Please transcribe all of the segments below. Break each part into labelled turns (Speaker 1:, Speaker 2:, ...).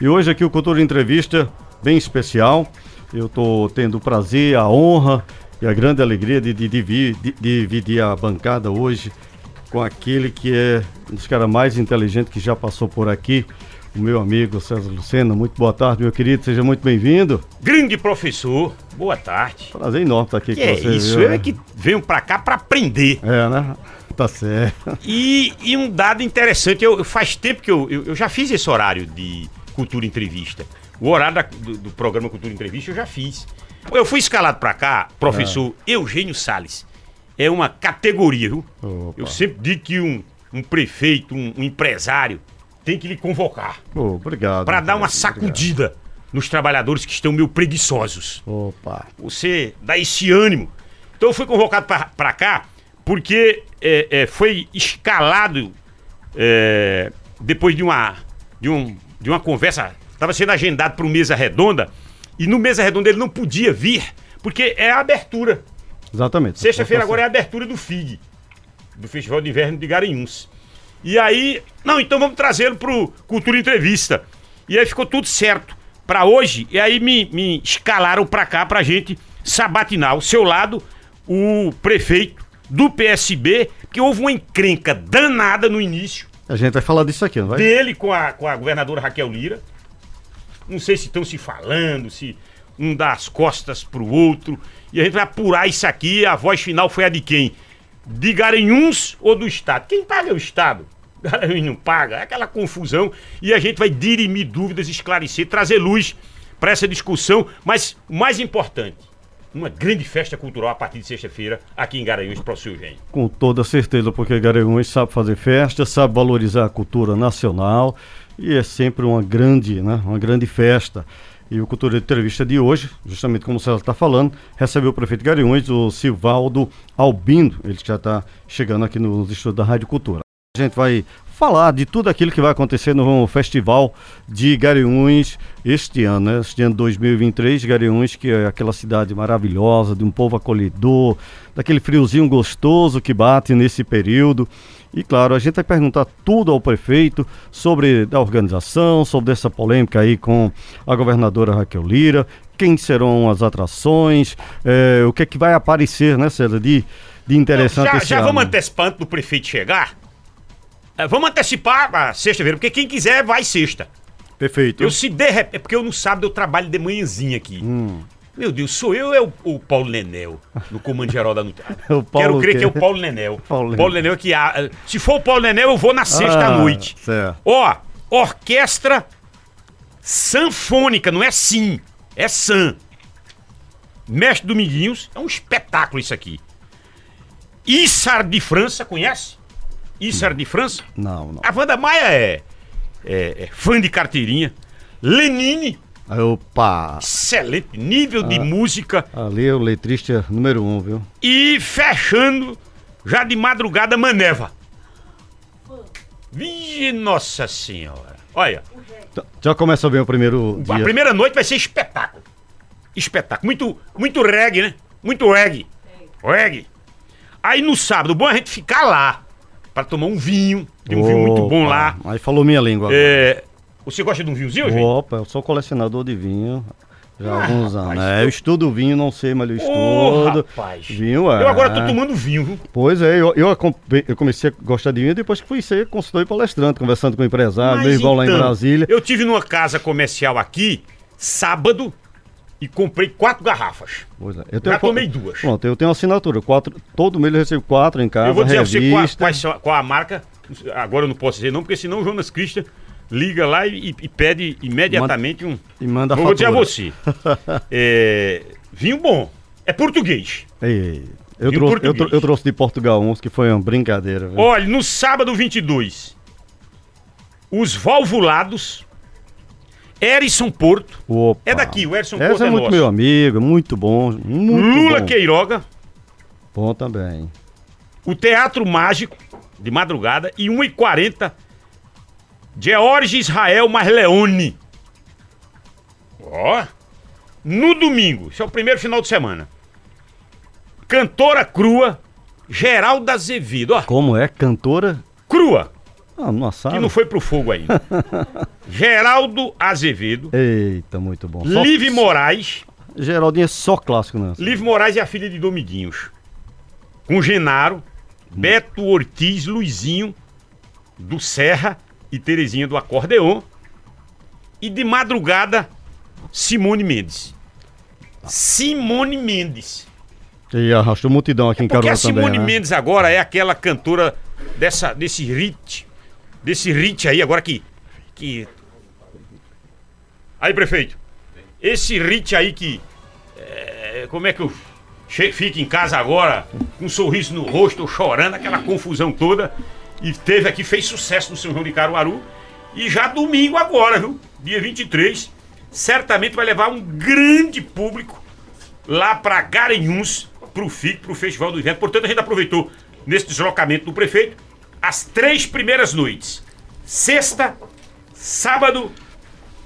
Speaker 1: E hoje aqui o Cultura Entrevista, bem especial. Eu estou tendo o prazer, a honra e a grande alegria de, de, de, de dividir a bancada hoje com aquele que é um dos caras mais inteligentes que já passou por aqui, o meu amigo César Lucena. Muito boa tarde, meu querido, seja muito bem-vindo.
Speaker 2: Grande professor, boa tarde.
Speaker 1: Prazer enorme estar aqui
Speaker 2: que
Speaker 1: com
Speaker 2: é
Speaker 1: você.
Speaker 2: Isso,
Speaker 1: viu?
Speaker 2: eu é que venho pra cá pra aprender.
Speaker 1: É, né? Tá certo.
Speaker 2: E, e um dado interessante, eu- faz tempo que eu, eu, eu já fiz esse horário de Cultura Entrevista. O horário da- do, do programa Cultura Entrevista eu já fiz. Eu fui escalado pra cá, professor Eugênio Salles. É uma categoria, viu?
Speaker 1: Opa.
Speaker 2: Eu sempre digo que um, um prefeito, um, um empresário, tem que lhe convocar.
Speaker 1: Pô, obrigado.
Speaker 2: Pra dar uma
Speaker 1: Obrigado.
Speaker 2: sacudida nos trabalhadores que estão meio preguiçosos.
Speaker 1: Opa.
Speaker 2: Você dá esse ânimo. Então eu fui convocado pra, pra cá porque é, é, foi escalado é, depois de uma, de, um, de uma conversa. Estava sendo agendado para um mesa redonda e no mesa redonda ele não podia vir porque é a abertura.
Speaker 1: Exatamente.
Speaker 2: Sexta-feira agora é a abertura do FIG, do Festival de Inverno de Garanhuns. E aí, não, então vamos trazê-lo pro Cultura Entrevista. E aí ficou tudo certo pra hoje. E aí me, me escalaram pra cá pra gente sabatinar. Ao seu lado, o prefeito do PSB, que houve uma encrenca danada no início
Speaker 1: A gente vai falar disso aqui, não vai?
Speaker 2: dele com a, com a governadora Raquel Lira. Não sei se estão se falando, se um dá as costas pro outro. E a gente vai apurar isso aqui. A voz final foi a de quem? De Garanhuns ou do Estado? Quem paga é o Estado. Garanhuns não paga. É aquela confusão. E a gente vai dirimir dúvidas, esclarecer, trazer luz para essa discussão. Mas o mais importante, uma grande festa cultural a partir de sexta-feira aqui em Garanhuns, professor Eugênio.
Speaker 1: Com toda certeza, porque Garanhuns sabe fazer festa, sabe valorizar a cultura nacional e é sempre uma grande, né, uma grande festa. E o Cultura de Entrevista de hoje, justamente como o César está falando, recebeu o prefeito Garanhuns, o Silvaldo Albino, ele já está chegando aqui nos estudos da Rádio Cultura. A gente vai falar de tudo aquilo que vai acontecer no Festival de Garanhuns este ano, né? Este ano 2023, Garanhuns, que é aquela cidade maravilhosa, de um povo acolhedor, daquele friozinho gostoso que bate nesse período. E claro, a gente vai perguntar tudo ao prefeito sobre a organização, sobre essa polêmica aí com a governadora Raquel Lira, quem serão as atrações, eh, o que é que vai aparecer, né, César, de, de interessante
Speaker 2: já,
Speaker 1: esse
Speaker 2: já
Speaker 1: ano.
Speaker 2: vamos antecipar antes do prefeito chegar? É, vamos antecipar a sexta-feira, porque quem quiser vai sexta.
Speaker 1: Perfeito.
Speaker 2: Eu se de repente. É porque eu não sábado eu trabalho de manhãzinha aqui.
Speaker 1: Hum.
Speaker 2: Meu Deus, sou eu ou é o, o Paulo Nenel no comando geral da notícia? Quero crer que é o Paulo Nenel.
Speaker 1: Paulo
Speaker 2: Paulo, Nenel que. ah, se for o Paulo Nenel, eu vou na sexta
Speaker 1: Ah,
Speaker 2: noite.
Speaker 1: certo.
Speaker 2: Ó, orquestra sanfônica, não é sim, é san. Mestre Dominguinhos, é um espetáculo isso aqui. Issar de França, conhece? Issar de França?
Speaker 1: Não, não.
Speaker 2: A Wanda Maia é, é- é fã de carteirinha. Lenine,
Speaker 1: Opa!
Speaker 2: excelente nível
Speaker 1: Ah.
Speaker 2: de música.
Speaker 1: Ali é o letrista número um, viu?
Speaker 2: E fechando, já de madrugada, Maneva. Vixe, nossa senhora. Olha,
Speaker 1: Já- Já começa bem o primeiro
Speaker 2: a
Speaker 1: dia.
Speaker 2: primeira noite vai ser espetáculo. Espetáculo. Muito, muito reggae, né? Muito reggae. Reggae. Aí no sábado, bom a gente ficar lá. Pra tomar um vinho. Tem um vinho muito bom
Speaker 1: Opa,
Speaker 2: lá.
Speaker 1: Aí falou minha língua.
Speaker 2: É, você gosta de um vinhozinho, gente?
Speaker 1: Opa, eu sou colecionador de vinho já há
Speaker 2: Ah,
Speaker 1: alguns
Speaker 2: rapaz,
Speaker 1: anos. É, eu estudo vinho, não sei, mas eu estudo.
Speaker 2: rapaz.
Speaker 1: Vinho é.
Speaker 2: Eu agora tô tomando vinho, viu?
Speaker 1: Pois é, eu, eu, eu comecei a gostar de vinho depois que fui ser consultor e palestrante, conversando com o empresário,
Speaker 2: Mas
Speaker 1: meu irmão lá em
Speaker 2: então,
Speaker 1: Brasília.
Speaker 2: Eu tive numa casa comercial aqui, sábado, e comprei quatro garrafas.
Speaker 1: Pois é, eu
Speaker 2: Já tomei duas.
Speaker 1: Pronto, eu tenho assinatura. Quatro, todo mês eu recebo quatro em casa.
Speaker 2: eu vou dizer a você qual,
Speaker 1: revista.
Speaker 2: são- qual a marca. Agora eu não posso dizer não, porque senão o Jonas Crista liga lá e, e pede imediatamente um.
Speaker 1: E manda
Speaker 2: Vou dizer a você. É, vinho bom. É português.
Speaker 1: Ei, eu,
Speaker 2: Vinho
Speaker 1: trouxe, eu,
Speaker 2: português.
Speaker 1: trou- eu trouxe de Portugal uns que foi uma brincadeira. viu?
Speaker 2: Olha, no sábado 22, os valvulados, Erison Porto,
Speaker 1: Opa.
Speaker 2: é daqui, o Erison Porto
Speaker 1: é
Speaker 2: é
Speaker 1: muito
Speaker 2: nosso.
Speaker 1: meu amigo, muito bom. Muito
Speaker 2: Lula
Speaker 1: bom.
Speaker 2: Queiroga,
Speaker 1: Bom também.
Speaker 2: o Teatro Mágico, de madrugada, e 1h40, George Israel Marleone. Ó, no domingo, esse é o primeiro final de semana. Cantora crua, Geralda Azevedo, ó,
Speaker 1: Como é? Cantora?
Speaker 2: crua.
Speaker 1: Ah, no assado.
Speaker 2: Que não foi pro fogo ainda. Geraldo Azevedo.
Speaker 1: Eita, muito bom.
Speaker 2: Só... Live Moraes.
Speaker 1: Geraldinho é só clássico, né?
Speaker 2: Live Moraes é a filha de Dominguinhos. Com Genaro, hum. Beto Ortiz, Luizinho, do Serra e Terezinha do Acordeon. E de madrugada, Simone Mendes. Simone Mendes.
Speaker 1: E arrastou multidão aqui é em Caruaru
Speaker 2: também. Porque a Simone né? Mendes agora é aquela cantora dessa, desse hit, desse hit aí agora que, que... Aí, prefeito, esse hit aí que, é, como é que eu fico em casa agora com um sorriso no rosto, chorando, aquela confusão toda, e teve aqui, fez sucesso no São João de Caruaru, e já domingo agora, viu? Dia 23, certamente vai levar um grande público lá para Garanhuns, pro FIC, pro Festival do Evento. Portanto, a gente aproveitou nesse deslocamento do prefeito as três primeiras noites: sexta, sábado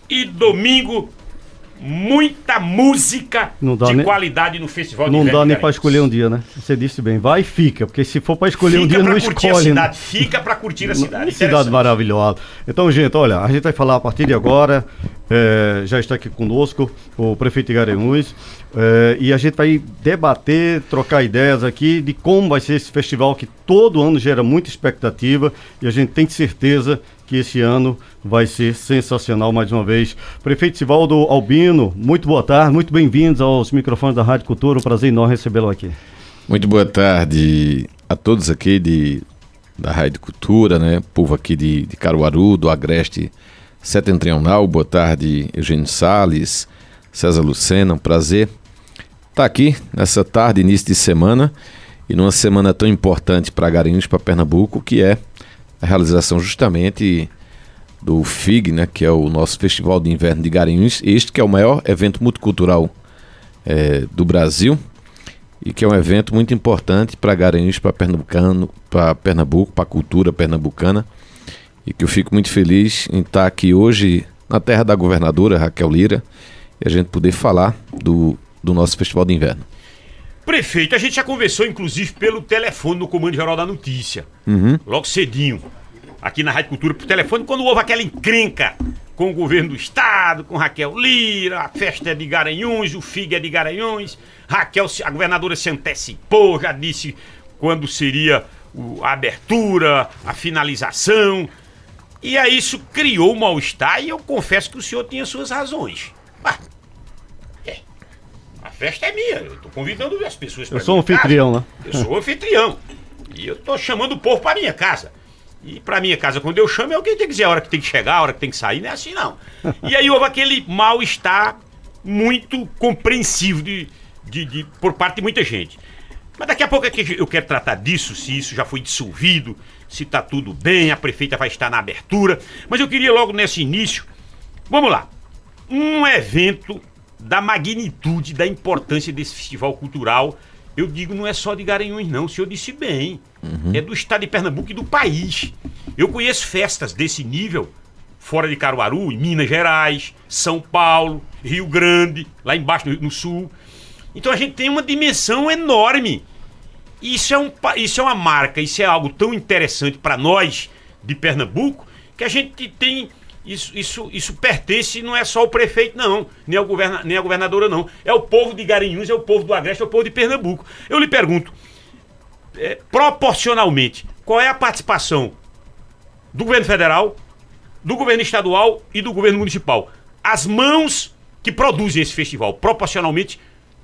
Speaker 2: e domingo muita música de nem, qualidade no festival
Speaker 1: Não dá nem para escolher um dia, né? Você disse bem, vai e fica, porque se for para escolher fica um dia não escolhe. A
Speaker 2: né? cidade, né? Fica para curtir a cidade.
Speaker 1: cidade maravilhosa. Então, gente, olha, a gente vai falar a partir de agora, é, já está aqui conosco o prefeito de Garanhuns, é, e a gente vai debater, trocar ideias aqui de como vai ser esse festival que todo ano gera muita expectativa e a gente tem certeza que esse ano vai ser sensacional mais uma vez. Prefeito Sivaldo Albino, muito boa tarde, muito bem-vindos aos microfones da Rádio Cultura, um prazer enorme recebê-lo aqui.
Speaker 3: Muito boa tarde a todos aqui de, da Rádio Cultura, né? Povo aqui de, de Caruaru, do Agreste Setentrional, boa tarde Eugênio Sales, César Lucena, um prazer estar aqui nessa tarde, início de semana, e numa semana tão importante para Garanhuns, para Pernambuco, que é a realização justamente do FIG, né, que é o nosso Festival de Inverno de Garanhuns, este que é o maior evento multicultural é, do Brasil e que é um evento muito importante para Garanhuns, para Pernambucano, para Pernambuco, para a cultura pernambucana e que eu fico muito feliz em estar aqui hoje na terra da governadora Raquel Lira e a gente poder falar do, do nosso Festival de Inverno.
Speaker 2: Prefeito, a gente já conversou, inclusive, pelo telefone no Comando Geral da Notícia.
Speaker 3: Uhum.
Speaker 2: Logo cedinho. Aqui na Rádio Cultura, por telefone, quando houve aquela encrenca com o governo do estado, com Raquel Lira, a festa é de Garanhuns, o FIG é de Garanhuns. Raquel, a governadora se antecipou, já disse quando seria a abertura, a finalização. E aí isso criou um mal-estar e eu confesso que o senhor tinha suas razões. Ah, festa é minha. Eu tô convidando as pessoas
Speaker 1: para Eu sou anfitrião,
Speaker 2: né? Eu sou anfitrião. E eu tô chamando o povo para minha casa. E para minha casa, quando eu chamo, é alguém tem que dizer a hora que tem que chegar, a hora que tem que sair, não é assim não. E aí houve aquele mal-estar muito compreensivo de, de, de, por parte de muita gente. Mas daqui a pouco é que eu quero tratar disso, se isso já foi dissolvido, se tá tudo bem, a prefeita vai estar na abertura. Mas eu queria logo nesse início. Vamos lá. Um evento da magnitude, da importância desse festival cultural. Eu digo, não é só de Garanhuns, não. O senhor disse bem. Uhum. É do estado de Pernambuco e do país. Eu conheço festas desse nível fora de Caruaru, em Minas Gerais, São Paulo, Rio Grande, lá embaixo no, no sul. Então a gente tem uma dimensão enorme. Isso é, um, isso é uma marca, isso é algo tão interessante para nós de Pernambuco que a gente tem isso, isso, isso pertence, não é só ao prefeito, não, nem, ao governa, nem a governadora, não. É o povo de Garanhuns, é o povo do Agreste, é o povo de Pernambuco. Eu lhe pergunto, é, proporcionalmente, qual é a participação do governo federal, do governo estadual e do governo municipal? As mãos que produzem esse festival, proporcionalmente,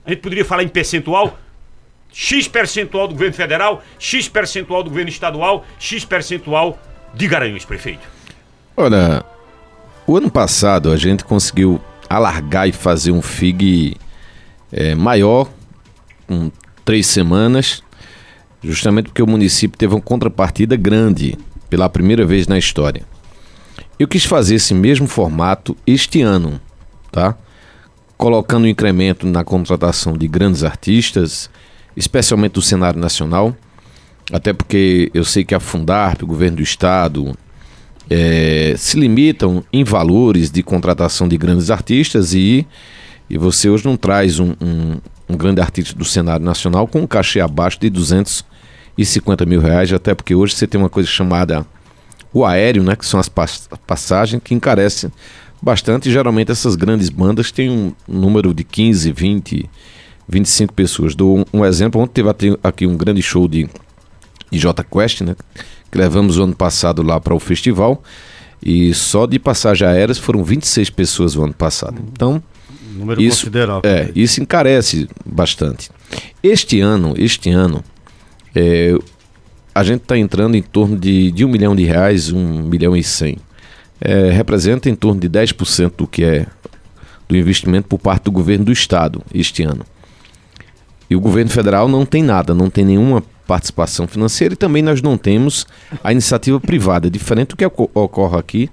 Speaker 2: a gente poderia falar em percentual, X percentual do governo federal, X percentual do governo estadual, X percentual de Garanhuns, prefeito.
Speaker 3: Olha, o ano passado a gente conseguiu alargar e fazer um FIG é, maior, com três semanas, justamente porque o município teve uma contrapartida grande pela primeira vez na história. Eu quis fazer esse mesmo formato este ano, tá? Colocando um incremento na contratação de grandes artistas, especialmente do cenário nacional, até porque eu sei que a Fundarp, o governo do estado, é, se limitam em valores de contratação de grandes artistas e, e você hoje não traz um, um, um grande artista do cenário nacional com um cachê abaixo de 250 mil reais, até porque hoje você tem uma coisa chamada o aéreo, né, que são as pas passagens, que encarecem bastante. E geralmente essas grandes bandas têm um número de 15, 20, 25 pessoas. Dou um, um exemplo, ontem teve aqui um grande show de, de J Quest, né, que levamos o ano passado lá para o festival. E só de passagem aéreas foram 26 pessoas o ano passado. Então,
Speaker 1: Número
Speaker 3: isso,
Speaker 1: considerável.
Speaker 3: É, isso encarece bastante. Este ano, este ano, é, a gente está entrando em torno de, de um milhão de reais, um milhão e cem. É, representa em torno de 10% do que é do investimento por parte do governo do estado este ano. E o governo federal não tem nada, não tem nenhuma participação financeira e também nós não temos a iniciativa privada, diferente do que ocorre aqui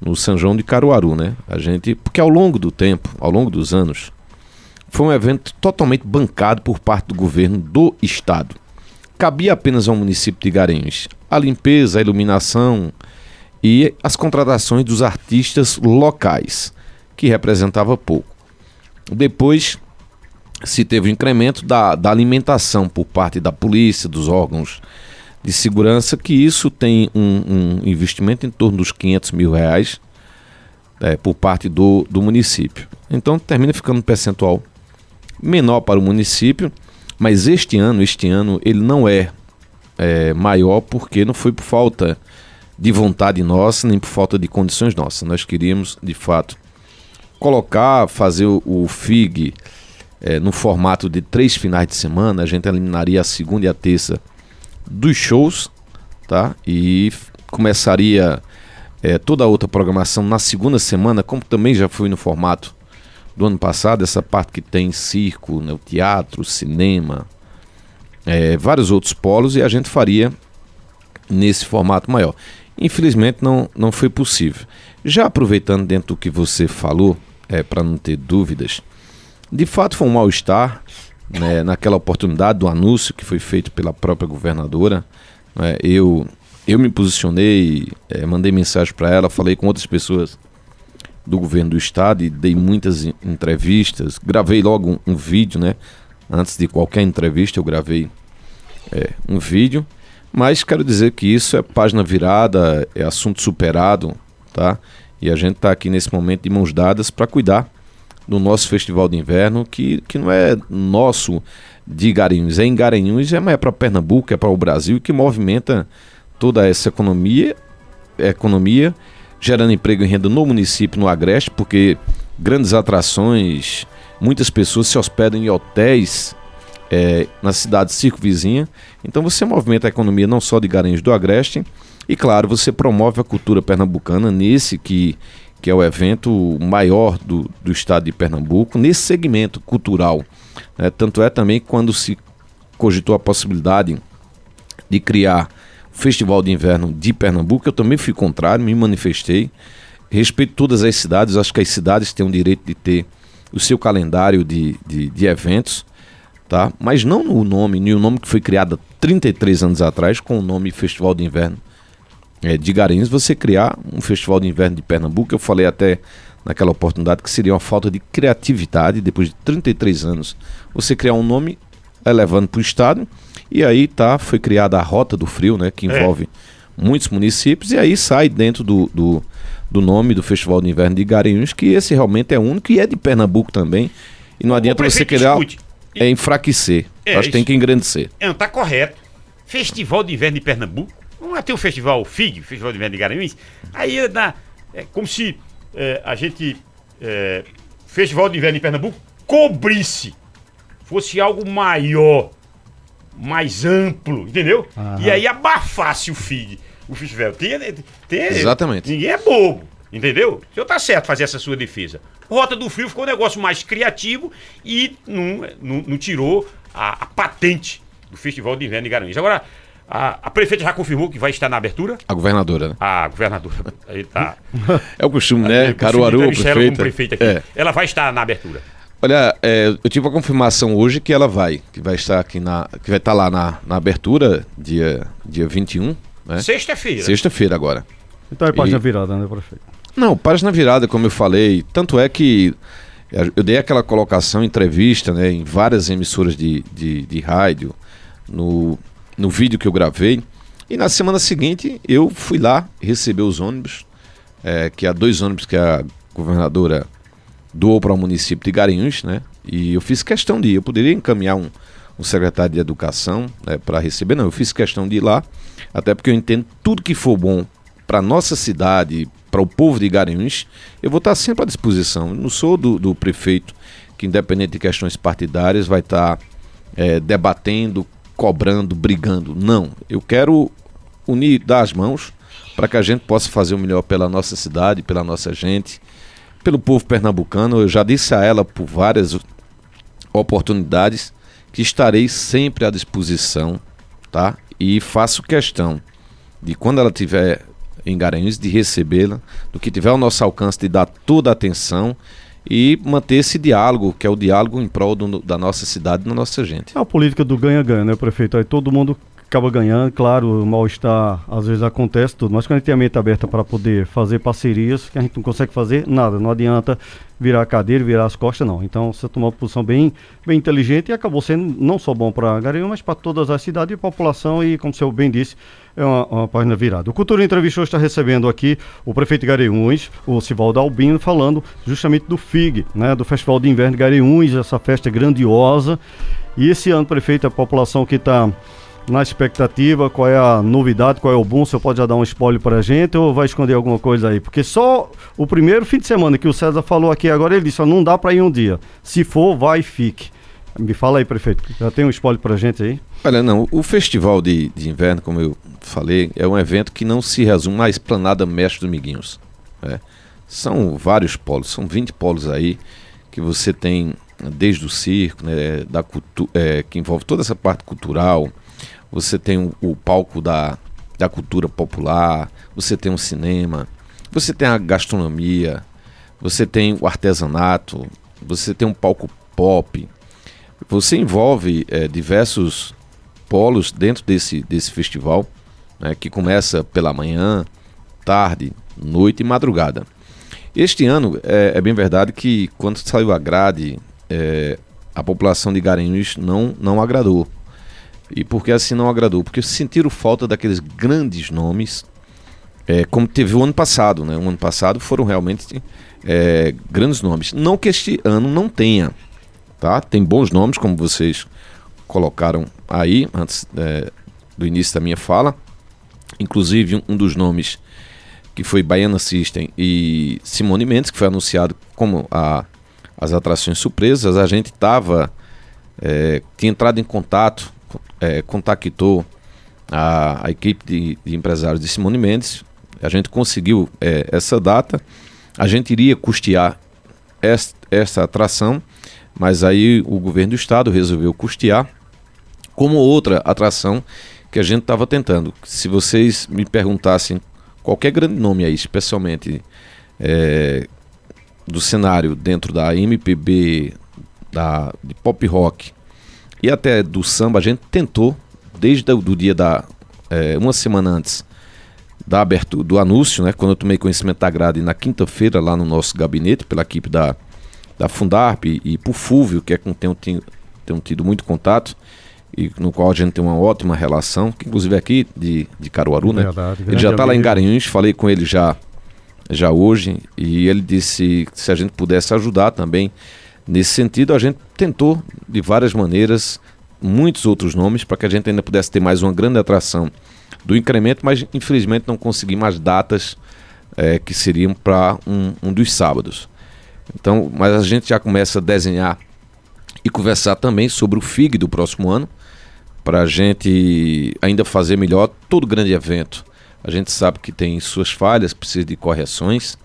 Speaker 3: no São João de Caruaru, né? A gente, porque ao longo do tempo, ao longo dos anos, foi um evento totalmente bancado por parte do governo do estado. Cabia apenas ao município de Garanhuns a limpeza, a iluminação e as contratações dos artistas locais, que representava pouco. Depois se teve um incremento da, da alimentação por parte da polícia, dos órgãos de segurança, que isso tem um, um investimento em torno dos 500 mil reais é, por parte do, do município. Então termina ficando um percentual menor para o município, mas este ano, este ano ele não é, é maior porque não foi por falta de vontade nossa, nem por falta de condições nossas. Nós queríamos, de fato, colocar, fazer o, o FIG é, no formato de três finais de semana, a gente eliminaria a segunda e a terça dos shows, tá? E começaria é, toda a outra programação na segunda semana, como também já foi no formato do ano passado, essa parte que tem circo, né, teatro, cinema, é, vários outros polos, e a gente faria nesse formato maior. Infelizmente não, não foi possível. Já aproveitando dentro do que você falou, é, para não ter dúvidas, de fato, foi um mal-estar né, naquela oportunidade do anúncio que foi feito pela própria governadora. Né, eu, eu me posicionei, é, mandei mensagem para ela, falei com outras pessoas do governo do estado e dei muitas entrevistas. Gravei logo um, um vídeo, né? Antes de qualquer entrevista, eu gravei é, um vídeo. Mas quero dizer que isso é página virada, é assunto superado, tá? E a gente está aqui nesse momento de mãos dadas para cuidar no nosso festival de inverno, que, que não é nosso de Garanhuns, é em Garanhuns, é, é para Pernambuco, é para o Brasil, que movimenta toda essa economia, economia, gerando emprego e renda no município, no Agreste, porque grandes atrações, muitas pessoas se hospedam em hotéis é, na cidade circunvizinha. Então você movimenta a economia não só de Garanhuns do Agreste, e claro, você promove a cultura pernambucana nesse que que é o evento maior do, do estado de Pernambuco, nesse segmento cultural. Né? Tanto é também quando se cogitou a possibilidade de criar o Festival de Inverno de Pernambuco, eu também fui contrário, me manifestei. Respeito todas as cidades, acho que as cidades têm o direito de ter o seu calendário de, de, de eventos, tá? mas não no nome, nem o nome que foi criado há 33 anos atrás, com o nome Festival de Inverno é, de Garanhuns você criar um festival de inverno de Pernambuco. Eu falei até naquela oportunidade que seria uma falta de criatividade, depois de 33 anos, você criar um nome elevando para o estado. E aí tá, foi criada a Rota do Frio, né, que é. envolve é. muitos municípios, e aí sai dentro do, do, do, nome do Festival de Inverno de Garanhuns, que esse realmente é único e é de Pernambuco também. E não adianta você criar. É enfraquecer. É, Acho que tem que engrandecer.
Speaker 2: É, tá correto. Festival de Inverno de Pernambuco Vamos ter o festival FIG, Festival de Inverno de Garanhuns. Aí na, é como se é, a gente. É, festival de Inverno em Pernambuco cobrisse. Fosse algo maior, mais amplo, entendeu? Aham. E aí abafasse o FIG, o festival. Tem, tem,
Speaker 3: Exatamente.
Speaker 2: Ninguém é bobo. Entendeu? O senhor tá certo fazer essa sua defesa. Rota do Frio ficou um negócio mais criativo e não, não, não tirou a, a, patente do Festival de Inverno de Garanhuns. Agora, a, a, prefeita já confirmou que vai estar na abertura?
Speaker 3: A governadora, né?
Speaker 2: A governadora. Aí tá.
Speaker 3: É o costume, né? É Caruaru, prefeita. Ela,
Speaker 2: prefeita aqui. É. ela vai estar na abertura.
Speaker 3: Olha, é, eu tive a confirmação hoje que ela vai, que vai estar aqui na, que vai estar lá na, na abertura, dia, dia 21, né?
Speaker 2: Sexta-feira.
Speaker 3: Sexta-feira agora.
Speaker 1: Então é página e... virada, né, prefeito?
Speaker 3: Não, página virada, como eu falei, tanto é que eu dei aquela colocação, entrevista, né, em várias emissoras de, de, de rádio, no, no vídeo que eu gravei, E na semana seguinte eu fui lá receber os ônibus, é, que há dois ônibus que a governadora doou para o município de Garanhuns, né? E eu fiz questão de ir. Eu poderia encaminhar um, um secretário de educação né, para receber, não. Eu fiz questão de ir lá, até porque eu entendo tudo que for bom para nossa cidade, para o povo de Garanhuns, eu vou estar sempre à disposição. Eu não sou do, do prefeito que, independente de questões partidárias, vai estar é, debatendo, cobrando, brigando. Não. Eu quero unir, dar as mãos para que a gente possa fazer o melhor pela nossa cidade, pela nossa gente, pelo povo pernambucano. Eu já disse a ela por várias oportunidades que estarei sempre à disposição, tá? E faço questão de quando ela tiver em Garanhuns de recebê-la, do que tiver ao nosso alcance de dar toda a atenção e manter esse diálogo, que é o diálogo em prol do, da nossa cidade e da nossa gente.
Speaker 1: É a política do ganha-ganha, né, prefeito? Aí todo mundo acaba ganhando, claro, o mal-estar às vezes acontece tudo, mas quando a gente tem a mente aberta para poder fazer parcerias, que a gente não consegue fazer nada, não adianta virar a cadeira, virar as costas, não. Então você tomou uma posição bem, bem inteligente e acabou sendo não só bom para Garanhuns, mas para todas as cidades e população e, como o senhor bem disse, é uma, uma página virada. O Cultura Entrevista está recebendo aqui o prefeito de Garanhuns, o Sivaldo Albino, falando justamente do FIG, né, do Festival de Inverno de essa festa grandiosa. E esse ano, prefeito, a população que está na expectativa, qual é a novidade, qual é o bom, você pode já dar um spoiler pra gente ou vai esconder alguma coisa aí? Porque só o primeiro fim de semana que o César falou aqui agora, ele disse, ó, não dá para ir um dia. Se for, vai e fique. Me fala aí, prefeito, já tem um spoiler pra gente aí?
Speaker 3: Olha, não, o Festival de, de Inverno, como eu falei, é um evento que não se resume à esplanada Mestre dos Miguinhos. Né? São vários polos, são 20 polos aí que você tem desde o circo, né, da é, que envolve toda essa parte cultural, você tem o, o palco da, da cultura popular, você tem o cinema, você tem a gastronomia, você tem o artesanato, você tem um palco pop. Você envolve é, diversos polos dentro desse, desse festival, né, que começa pela manhã, tarde, noite e madrugada. Este ano, é, é bem verdade que quando saiu a grade, é, a população de Garanhuns não, não agradou. E por que assim não agradou? Porque sentiram falta daqueles grandes nomes, é, como teve o ano passado. Né? O ano passado foram realmente grandes nomes. Não que este ano não tenha, tá? Tem bons nomes, como vocês colocaram aí antes é, do início da minha fala. Inclusive um, dos nomes que foi Baiana System e Simone Mendes, que foi anunciado como a, as atrações surpresas. A gente estava é, tinha entrado em contato é, contactou a, a equipe de, de, empresários de Simone Mendes, a gente conseguiu é, essa data, a gente iria custear essa, essa atração, mas aí o governo do estado resolveu custear como outra atração que a gente estava tentando. Se vocês me perguntassem qualquer grande nome aí, especialmente é, do cenário dentro da MPB, da, de pop rock, e até do samba, a gente tentou, desde o dia da. É, uma semana antes da abertura do anúncio, né? Quando eu tomei conhecimento da grade na quinta-feira, lá no nosso gabinete, pela equipe da, da Fundarp e, e por Fúvio, que é com quem eu tenho, tenho tido muito contato e no qual a gente tem uma ótima relação, que inclusive é aqui de, de Caruaru, né? Verdade, ele já está lá em Garanhuns, falei com ele já, já hoje, e ele disse se a gente pudesse ajudar também Nesse sentido, a gente tentou de várias maneiras muitos outros nomes para que a gente ainda pudesse ter mais uma grande atração do incremento, mas infelizmente não conseguimos as datas é, que seriam para um, um dos sábados. Então, mas a gente já começa a desenhar e conversar também sobre o FIG do próximo ano, para a gente ainda fazer melhor todo grande evento. A gente sabe que tem suas falhas, precisa de correções,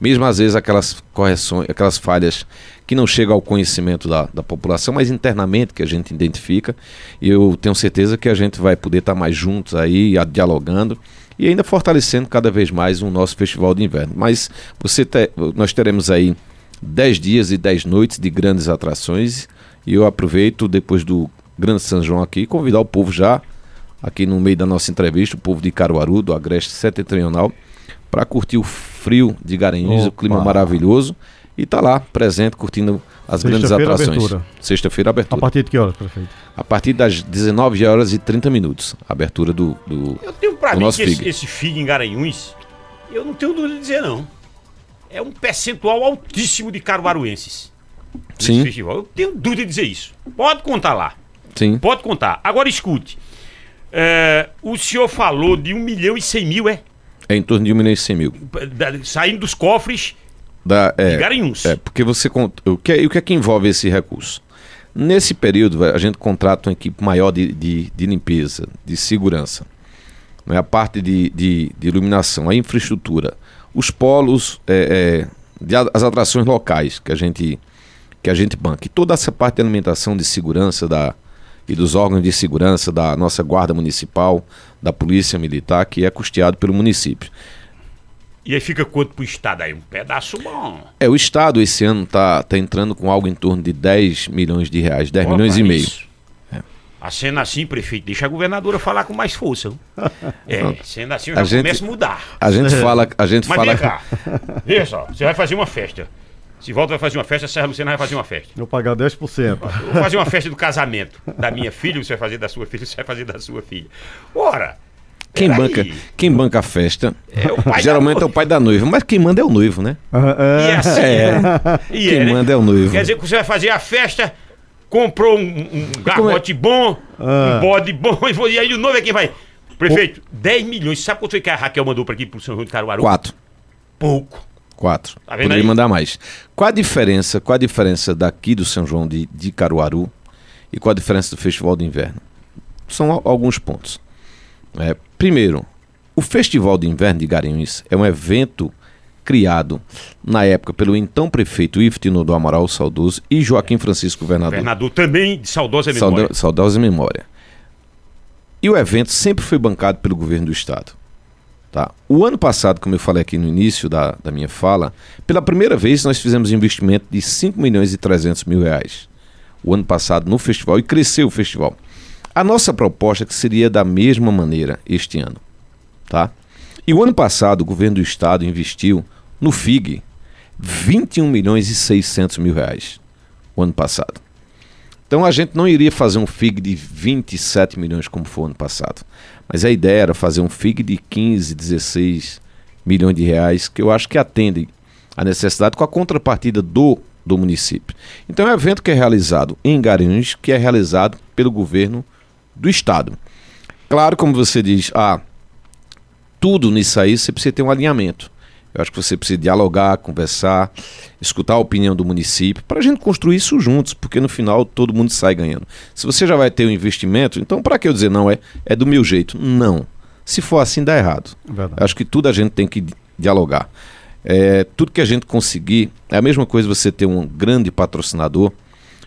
Speaker 3: mesmo às vezes aquelas correções, aquelas falhas que não chegam ao conhecimento da, da população, mas internamente que a gente identifica. E eu tenho certeza que a gente vai poder estar mais juntos aí, dialogando e ainda fortalecendo cada vez mais o nosso festival de inverno. Mas você te, nós teremos aí 10 dias e 10 noites de grandes atrações e eu aproveito depois do Grande São João aqui convidar o povo já aqui no meio da nossa entrevista, o povo de Caruaru, do Agreste Setentrional, para curtir o frio de Garanhuns, o clima maravilhoso e está lá, presente, curtindo as grandes
Speaker 1: Sexta-feira,
Speaker 3: atrações.
Speaker 1: abertura.
Speaker 3: Sexta-feira,
Speaker 1: A
Speaker 3: abertura.
Speaker 1: partir de que horas, prefeito?
Speaker 3: A partir das 19 horas e 30 minutos. a Abertura do. do-
Speaker 2: Eu tenho pra mim
Speaker 3: nosso
Speaker 2: que esse,
Speaker 3: FIG.
Speaker 2: esse FIG em Garanhuns, eu não tenho dúvida de dizer não. É um percentual altíssimo de caruaruenses.
Speaker 3: Sim.
Speaker 2: festival. Eu tenho dúvida de dizer isso. Pode contar lá.
Speaker 3: Sim.
Speaker 2: Pode contar. Agora escute. É, o senhor falou de 1 milhão e 100 mil, é?
Speaker 3: É em torno de 1 milhão e 100 mil.
Speaker 2: Da- saindo dos cofres
Speaker 3: Da, é,
Speaker 2: de Garanhuns.
Speaker 3: É, porque você. O que, é- o que é que envolve esse recurso? Nesse período, a gente contrata uma equipe maior de, de, de limpeza, de segurança. É a parte de, de, de iluminação, a infraestrutura, os polos, é, é, de as atrações locais que a gente que a gente banca. E toda essa parte de alimentação de segurança da, e dos órgãos de segurança da nossa guarda municipal, da polícia militar, que é custeado pelo município.
Speaker 2: E aí fica quanto pro Estado aí? Um pedaço bom.
Speaker 3: É, o Estado esse ano está tá entrando com algo em torno de 10 milhões de reais, 10 milhões e
Speaker 2: Opa,
Speaker 3: meio.
Speaker 2: isso. A cena assim, prefeito, deixa a governadora falar com mais força. É, sendo assim eu já
Speaker 3: A gente-
Speaker 2: começo a mudar.
Speaker 3: A gente fala, a gente
Speaker 2: Mas
Speaker 3: fala
Speaker 2: vem cá. Veja só, você vai fazer uma festa. Se volta vai fazer uma festa, a Serra Luciana vai fazer uma festa.
Speaker 1: Eu pagar 10%.
Speaker 2: Eu vou fazer uma festa do casamento da minha filha, você vai fazer da sua filha, você vai fazer da sua filha. Ora,
Speaker 3: quem banca, quem banca a festa,
Speaker 2: É o pai
Speaker 3: geralmente é o pai da noiva, mas quem manda é o noivo, né?
Speaker 1: Ah,
Speaker 2: E
Speaker 1: é.
Speaker 2: assim,
Speaker 3: É.
Speaker 2: e
Speaker 3: Quem
Speaker 2: é, né?
Speaker 3: manda é o noivo.
Speaker 2: Quer dizer que você vai fazer a festa, comprou um, um garrote bom,
Speaker 1: Ah.
Speaker 2: um bode bom, e aí o noivo é quem vai. Prefeito, 10 milhões. Sabe quanto foi que a Raquel mandou pra aqui pro São João de Caruaru?
Speaker 3: Quatro.
Speaker 2: Pouco.
Speaker 3: Quatro.
Speaker 2: Tá
Speaker 3: Poderia
Speaker 2: aí?
Speaker 3: mandar mais. Qual a diferença? Qual a diferença daqui do São João de, de Caruaru e qual a diferença do Festival de Inverno? São al- alguns pontos. É, primeiro, o Festival de Inverno de Garanhuns é um evento criado na época pelo então prefeito Iftino do Amaral Saudoso e Joaquim Francisco Governador.
Speaker 2: Governador também de saudosa memória.
Speaker 3: Sauda- saudosa memória. E o evento sempre foi bancado pelo governo do estado. Tá? O ano passado, como eu falei aqui no início da, da minha fala, pela primeira vez nós fizemos um investimento de 5 milhões e 300 mil reais. O ano passado no festival e cresceu o festival. A nossa proposta é que seria da mesma maneira este ano. Tá? E o ano passado o governo do estado investiu no FIG 21 milhões e 600 mil reais. O ano passado. Então a gente não iria fazer um FIG de 27 milhões como foi ano passado. Mas a ideia era fazer um FIG de 15, 16 milhões de reais, que eu acho que atende a necessidade com a contrapartida do, do município. Então é um evento que é realizado em Garanhuns, que é realizado pelo governo do estado. Claro, como você diz, ah, tudo nisso aí você precisa ter um alinhamento. Eu acho que você precisa dialogar, conversar, escutar a opinião do município, para a gente construir isso juntos, porque no final todo mundo sai ganhando. Se você já vai ter um investimento, então para que eu dizer não é, é do meu jeito? Não. Se for assim, dá errado.
Speaker 1: Verdade.
Speaker 3: Acho que tudo a gente tem que di- dialogar. É, tudo que a gente conseguir, é a mesma coisa você ter um grande patrocinador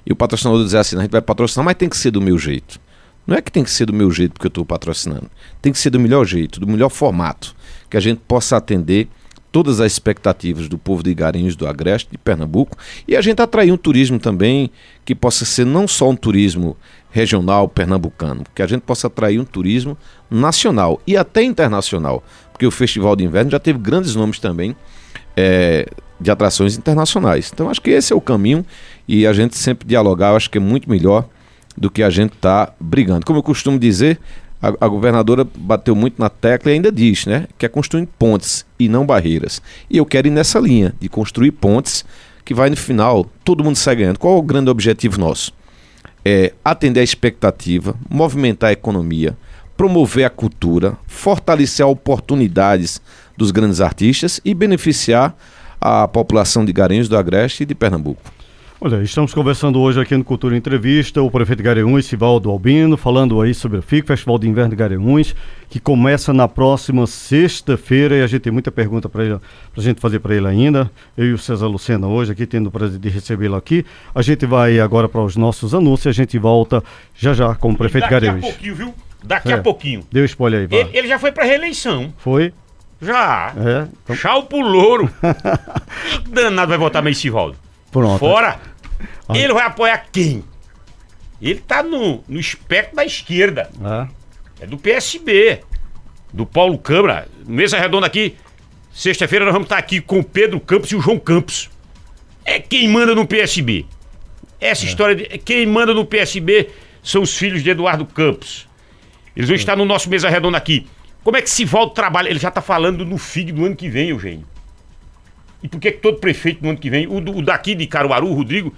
Speaker 3: e o patrocinador dizer assim, a gente vai patrocinar, mas tem que ser do meu jeito. Não é que tem que ser do meu jeito porque eu estou patrocinando. Tem que ser do melhor jeito, do melhor formato, que a gente possa atender todas as expectativas do povo de Garanhuns, do Agreste, de Pernambuco, e a gente atrair um turismo também que possa ser não só um turismo regional pernambucano, que a gente possa atrair um turismo nacional e até internacional, porque o Festival de Inverno já teve grandes nomes também é, de atrações internacionais. Então acho que esse é o caminho e a gente sempre dialogar, eu acho que é muito melhor do que a gente tá brigando. Como eu costumo dizer, a, a governadora bateu muito na tecla e ainda diz, né, que é construir pontes e não barreiras. E eu quero ir nessa linha de construir pontes que vai no final todo mundo sai ganhando. Qual é o grande objetivo nosso? É atender a expectativa, movimentar a economia, promover a cultura, fortalecer oportunidades dos grandes artistas e beneficiar a população de Garanhuns, do Agreste e de Pernambuco.
Speaker 1: Olha, estamos conversando hoje aqui no Cultura Entrevista, o prefeito de Garanhuns, Sivaldo Albino, falando aí sobre o FIC, Festival de Inverno de Garanhuns, que começa na próxima sexta-feira e a gente tem muita pergunta para pra gente fazer para ele ainda. Eu e o César Lucena hoje aqui, tendo o prazer de recebê-lo aqui. A gente vai agora para os nossos anúncios e a gente volta já já com o prefeito de
Speaker 2: Daqui a pouquinho, viu? Daqui
Speaker 1: É.
Speaker 2: a pouquinho.
Speaker 1: Deu spoiler aí, vai.
Speaker 2: Ele, ele já foi pra reeleição.
Speaker 1: Foi?
Speaker 2: Já.
Speaker 1: É, então
Speaker 2: Tchau pro louro. que danado vai votar Meici Valdo?
Speaker 1: pronto.
Speaker 2: Fora.
Speaker 1: Ah.
Speaker 2: Ele vai apoiar quem? Ele tá no, no espectro da esquerda.
Speaker 1: É.
Speaker 2: É do PSB. Do Paulo Câmara. Mesa redonda aqui. Sexta-feira nós vamos estar aqui com o Pedro Campos e o João Campos. é quem manda no PSB. Essa história de quem manda no PSB são os filhos de Eduardo Campos. Eles vão estar no nosso mesa redonda aqui. Como é que se volta o trabalho? Ele já está falando no FIG do ano que vem, Eugênio. E por que que todo prefeito no ano que vem, o, o daqui de Caruaru, o Rodrigo,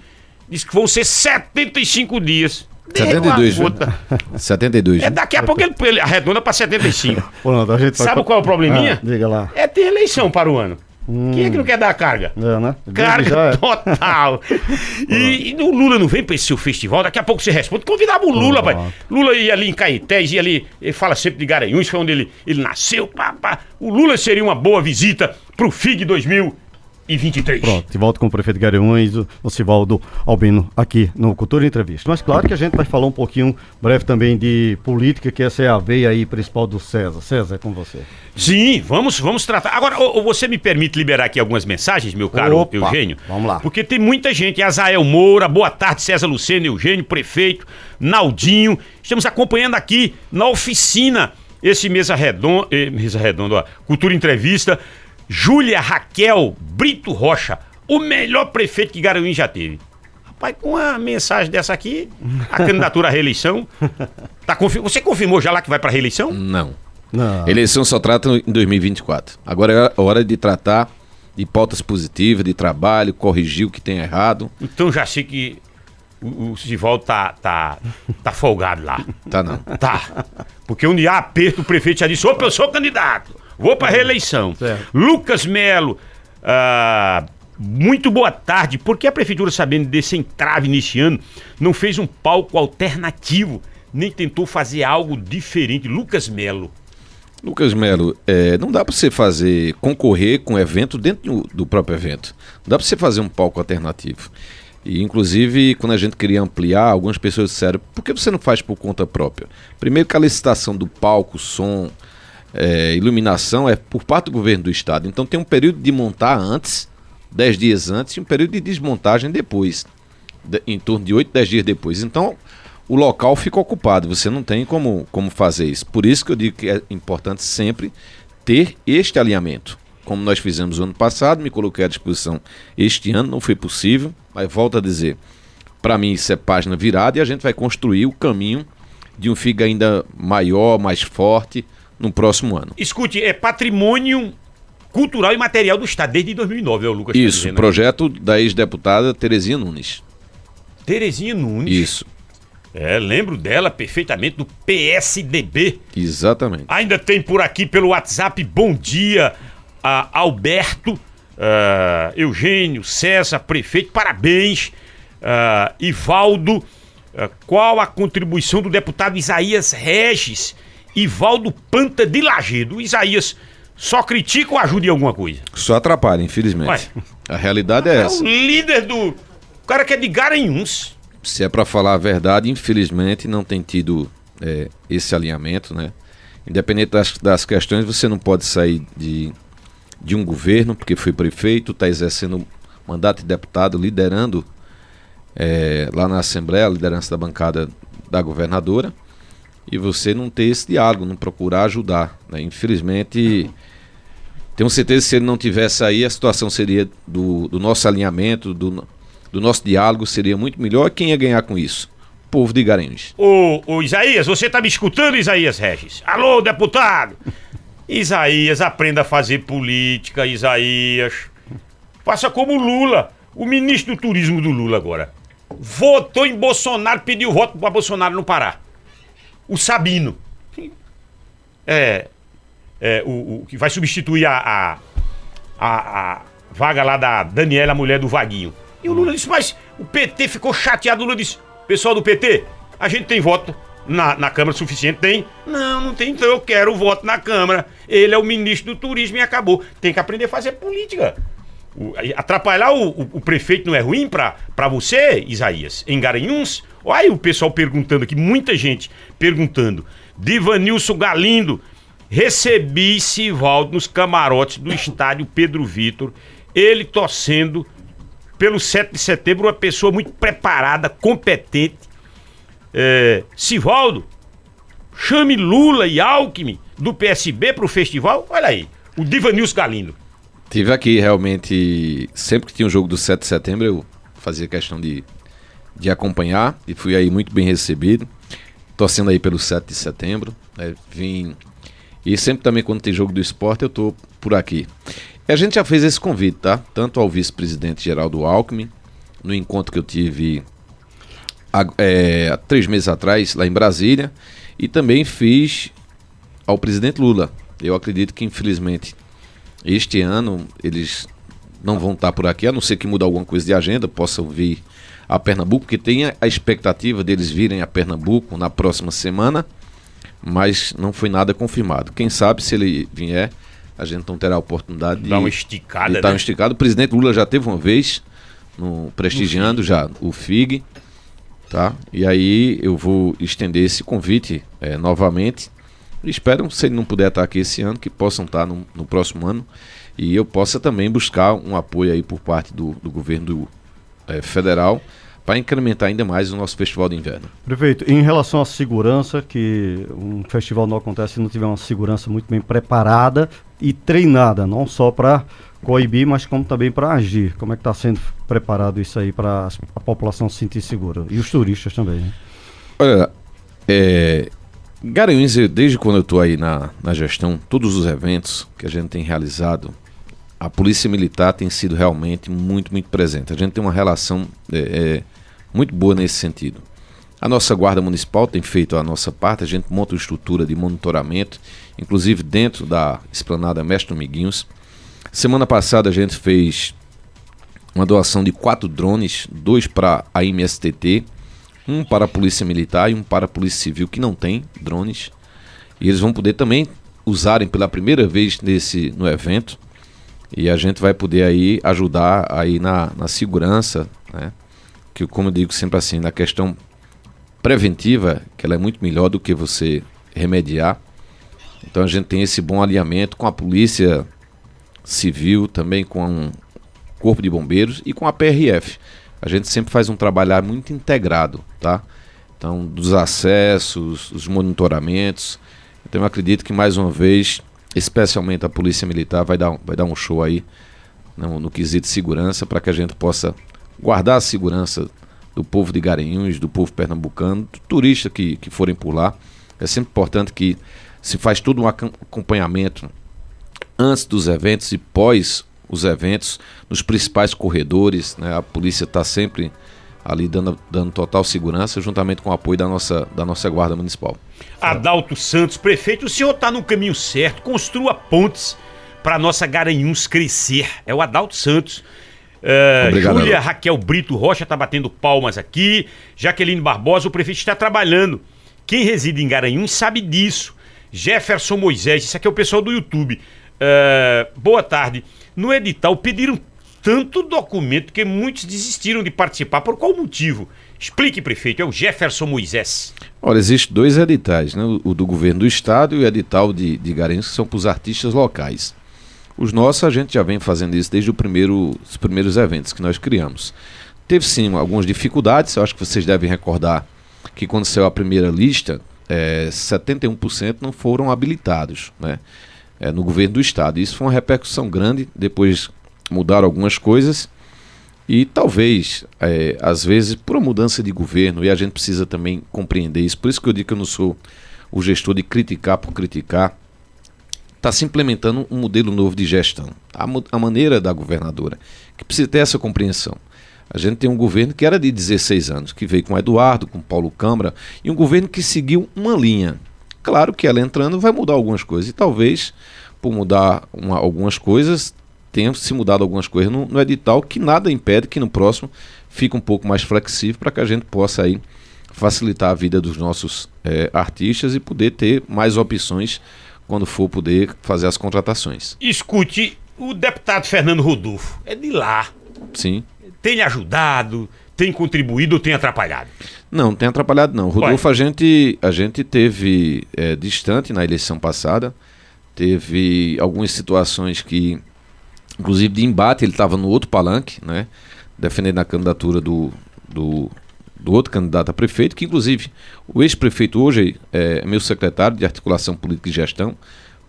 Speaker 2: disse que vão ser 75 dias. Deu
Speaker 3: 72,
Speaker 2: uma
Speaker 3: viu?
Speaker 2: gota.
Speaker 3: 72.
Speaker 2: É daqui a pouco ele, ele arredonda para 75.
Speaker 1: Pronto, a gente
Speaker 2: Sabe qual é o probleminha?
Speaker 1: Ah, diga lá.
Speaker 2: É ter eleição para o ano. Quem é que não quer dar carga?
Speaker 1: É, né?
Speaker 2: Carga
Speaker 1: é.
Speaker 2: total. e, e o Lula não vem para esse seu festival, daqui a pouco você responde. Convidava o Lula, pai. Lula ia ali em Caetés, ia ali, ele fala sempre de Garanhuns, foi onde ele, ele nasceu. Pá, pá. O Lula seria uma boa visita pro FIG 2023.
Speaker 1: Pronto, de volta com o prefeito Garanhuns, o Sivaldo Albino, aqui no Cultura Entrevista. Mas claro que a gente vai falar um pouquinho breve também de política, que essa é a veia aí principal do César. César, é com você.
Speaker 2: Sim, vamos, vamos tratar. Agora, ô, ô, você me permite liberar aqui algumas mensagens, meu caro
Speaker 1: Opa,
Speaker 2: Eugênio?
Speaker 1: vamos lá.
Speaker 2: Porque tem muita gente. Azael Moura, boa tarde, César Luceno, Eugênio, prefeito, Naldinho. Estamos acompanhando aqui na oficina esse mesa redonda, eh, mesa redonda, ó, Cultura Entrevista. Júlia Raquel Brito Rocha, o melhor prefeito que Garanhuns já teve. Rapaz, com uma mensagem dessa aqui, a candidatura à reeleição. Tá confi- Você confirmou já lá que vai para reeleição?
Speaker 3: Não.
Speaker 1: Não.
Speaker 3: Eleição só trata em 2024. Agora é hora de tratar de pautas positivas, de trabalho, corrigir o que tem errado.
Speaker 2: Então já sei que o, o Sivaldo tá, tá, tá folgado lá.
Speaker 3: Tá não.
Speaker 2: Tá. Porque onde há aperto, o prefeito já disse: opa, eu sou candidato, vou pra reeleição.
Speaker 1: Certo.
Speaker 2: Lucas Melo, ah, muito boa tarde. Por que a prefeitura, sabendo desse entrave nesse ano, não fez um palco alternativo, nem tentou fazer algo diferente? Lucas Melo.
Speaker 3: Lucas Melo, é, não dá para você fazer concorrer com evento dentro do- do próprio evento. Não dá para você fazer um palco alternativo. E inclusive, quando a gente queria ampliar, algumas pessoas disseram: por que você não faz por conta própria? Primeiro que a licitação do palco, som, é, iluminação é por parte do governo do estado. Então tem um período de montar antes, 10 dias antes, e um período de desmontagem depois, de- em torno de 8, 10 dias depois. Então o local fica ocupado, você não tem como, como fazer isso. Por isso que eu digo que é importante sempre ter este alinhamento. Como nós fizemos ano passado, me coloquei à disposição este ano, não foi possível, mas volto a dizer, para mim isso é página virada e a gente vai construir o caminho de um FIG ainda maior, mais forte no próximo ano.
Speaker 2: Escute, é patrimônio cultural e material do Estado desde 2009, é o Lucas. tá
Speaker 3: Isso,
Speaker 2: aqui.
Speaker 3: projeto da ex-deputada Terezinha Nunes.
Speaker 2: Terezinha Nunes.
Speaker 3: Isso,
Speaker 2: É, lembro dela perfeitamente do PSDB.
Speaker 3: exatamente.
Speaker 2: Ainda tem por aqui pelo WhatsApp, bom dia, a Alberto, ah, Eugênio, César, prefeito, parabéns. Ah, Ivaldo, ah, qual a contribuição do deputado Isaías Regis? Ivaldo Panta de Lagedo. Isaías, só critica ou ajuda em alguma coisa?
Speaker 3: Só atrapalha, infelizmente.
Speaker 2: Ué.
Speaker 3: A realidade é
Speaker 2: É
Speaker 3: essa.
Speaker 2: o líder do. O cara que é de Garanhuns.
Speaker 3: Se é para falar a verdade, infelizmente não tem tido é, esse alinhamento, né? Independente das, das questões, você não pode sair de, de um governo, porque foi prefeito, está exercendo mandato de deputado, liderando é, lá na Assembleia, a liderança da bancada da governadora, e você não ter esse diálogo, não procurar ajudar. né? Infelizmente, tenho certeza que se ele não tivesse aí, a situação seria do, do nosso alinhamento, do, do nosso diálogo, seria muito melhor. Quem ia ganhar com isso? O povo de Garanhuns.
Speaker 2: Ô, ô Isaías, você tá me escutando, Isaías Regis? Alô, deputado! Isaías, aprenda a fazer política, Isaías. Faça como Lula, o ministro do turismo do Lula agora. Votou em Bolsonaro, pediu voto pra Bolsonaro no Pará. O Sabino. É. é o, o que vai substituir a, a, a, a vaga lá da Daniela, a mulher do Vaguinho. E o Lula disse, mas o PT ficou chateado. O Lula disse, pessoal do PT, a gente tem voto na, na Câmara suficiente? Tem? Não, não tem, então eu quero voto na Câmara. Ele é o ministro do turismo e acabou. Tem que aprender a fazer política. O- atrapalhar o, o- o prefeito não é ruim pra você, Isaías? Em Garanhuns? Olha o pessoal perguntando aqui, muita gente perguntando. Divanilson Galindo, recebi Sivaldo nos camarotes do estádio Pedro Vitor, ele torcendo pelo 7 de setembro, uma pessoa muito preparada, competente. É, Sivaldo, chame Lula e Alckmin do PSB pro festival. Olha aí, o Divanilson Galindo.
Speaker 3: Tive aqui realmente, sempre que tinha um jogo do 7 de setembro, eu fazia questão de, de acompanhar e fui aí muito bem recebido, torcendo aí pelo 7 de setembro. Né? Vim. E sempre também quando tem jogo do esporte eu tô por aqui. E a gente já fez esse convite, tá? Tanto ao vice-presidente Geraldo Alckmin, no encontro que eu tive há, é, há três meses atrás, lá em Brasília, e também fiz ao presidente Lula. Eu acredito que, infelizmente, este ano eles não vão estar por aqui, a não ser que mude alguma coisa de agenda, possam vir a Pernambuco, porque tem a expectativa deles virem a Pernambuco na próxima semana, mas não foi nada confirmado. Quem sabe se ele vier, a gente não terá a oportunidade de
Speaker 2: dar uma esticada. De
Speaker 3: né? uma esticada. O presidente Lula já teve uma vez no, prestigiando já o FIG, tá? E aí eu vou estender esse convite é, novamente. Espero, se ele não puder estar aqui esse ano, que possam estar no, no próximo ano e eu possa também buscar um apoio aí por parte do, do governo é, federal para incrementar ainda mais o nosso festival de inverno.
Speaker 1: Prefeito, em relação à segurança, que um festival não acontece se não tiver uma segurança muito bem preparada e treinada, não só para coibir, mas como também para agir. Como é que está sendo preparado isso aí para a população se sentir segura? E os turistas também, né?
Speaker 3: Olha, é, Garanhuns, desde quando eu estou aí na, na gestão, todos os eventos que a gente tem realizado, a Polícia Militar tem sido realmente muito, muito presente. A gente tem uma relação é, é, muito boa nesse sentido. A nossa Guarda Municipal tem feito a nossa parte, a gente monta uma estrutura de monitoramento, inclusive dentro da esplanada Mestre Miguinhos. Semana passada a gente fez uma doação de quatro drones, dois para a MSTT, um para a Polícia Militar e um para a Polícia Civil, que não tem drones. E eles vão poder também usarem pela primeira vez nesse, no evento e a gente vai poder aí ajudar aí na, na segurança, né? Que como eu digo sempre assim, na questão preventiva, que ela é muito melhor do que você remediar. Então a gente tem esse bom alinhamento com a polícia civil, também com o corpo de bombeiros e com a PRF. A gente sempre faz um trabalhar muito integrado, tá? Então, dos acessos, os monitoramentos. Então, eu acredito que mais uma vez especialmente a Polícia Militar, vai dar, vai dar um show aí no, no quesito segurança para que a gente possa guardar a segurança do povo de Garanhuns, do povo pernambucano, do turista que, que forem por lá. É sempre importante que se faz todo um acompanhamento antes dos eventos e pós os eventos, nos principais corredores. Né? A polícia está sempre ali dando, dando total segurança, juntamente com o apoio da nossa, da nossa Guarda Municipal.
Speaker 2: Adalto Santos, prefeito, o senhor está no caminho certo, construa pontes para nossa Garanhuns crescer. É o Adalto Santos. Uh, Obrigado, Júlia Raquel Brito Rocha está batendo palmas aqui. Jaqueline Barbosa, o prefeito está trabalhando. Quem reside em Garanhuns sabe disso. Jefferson Moisés, isso aqui é o pessoal do YouTube. Uh, boa tarde. No edital pediram tanto documento que muitos desistiram de participar. Por qual motivo? Explique, prefeito. É o Jefferson Moisés.
Speaker 3: Olha, existem dois editais, né? o do governo do estado e o edital de, de Garanhuns, que são para os artistas locais. Os nossos, a gente já vem fazendo isso desde primeiro, os primeiros eventos que nós criamos. Teve sim algumas dificuldades, eu acho que vocês devem recordar que quando saiu a primeira lista, é, 71% não foram habilitados né, é, no governo do estado. Isso foi uma repercussão grande, depois mudaram algumas coisas e talvez, é, às vezes, por uma mudança de governo, e a gente precisa também compreender isso, por isso que eu digo que eu não sou o gestor de criticar por criticar, está se implementando um modelo novo de gestão. A, a maneira da governadora, que precisa ter essa compreensão. A gente tem um governo que era de 16 anos, que veio com Eduardo, com Paulo Câmara, e um governo que seguiu uma linha. Claro que ela entrando vai mudar algumas coisas, e talvez, por mudar uma, algumas coisas, tenham se mudado algumas coisas no, no, edital, que nada impede que no próximo fique um pouco mais flexível para que a gente possa aí facilitar a vida dos nossos é, artistas e poder ter mais opções quando for poder fazer as contratações.
Speaker 2: Escute, o deputado Fernando Rodolfo é de lá.
Speaker 3: Sim.
Speaker 2: Tem ajudado, tem contribuído ou tem atrapalhado?
Speaker 3: Não, tem atrapalhado não. Rodolfo, a gente, a gente teve é, distante na eleição passada, teve algumas situações que inclusive de embate, ele estava no outro palanque, né, defendendo a candidatura do, do, do, outro candidato a prefeito, que inclusive o ex-prefeito hoje é meu secretário de articulação política e gestão,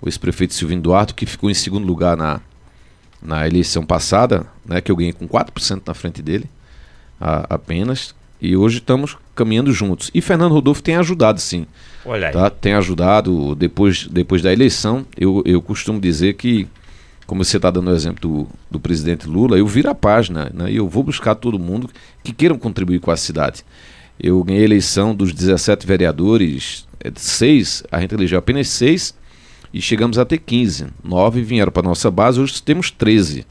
Speaker 3: o ex-prefeito Silvino Duarte, que ficou em segundo lugar na, na eleição passada, né, que eu ganhei com 4% na frente dele, a, apenas, e hoje estamos caminhando juntos. E Fernando Rodolfo tem ajudado, sim.
Speaker 2: Olha aí.
Speaker 3: Tá? Tem ajudado depois, depois da eleição. Eu, eu costumo dizer que, como você está dando o exemplo do, do presidente Lula, eu viro a página né? e eu vou buscar todo mundo que queiram contribuir com a cidade. Eu ganhei a eleição dos 17 vereadores, é, seis, a gente elegeu apenas seis e chegamos a ter 15. Nove vieram para nossa base, hoje temos 13.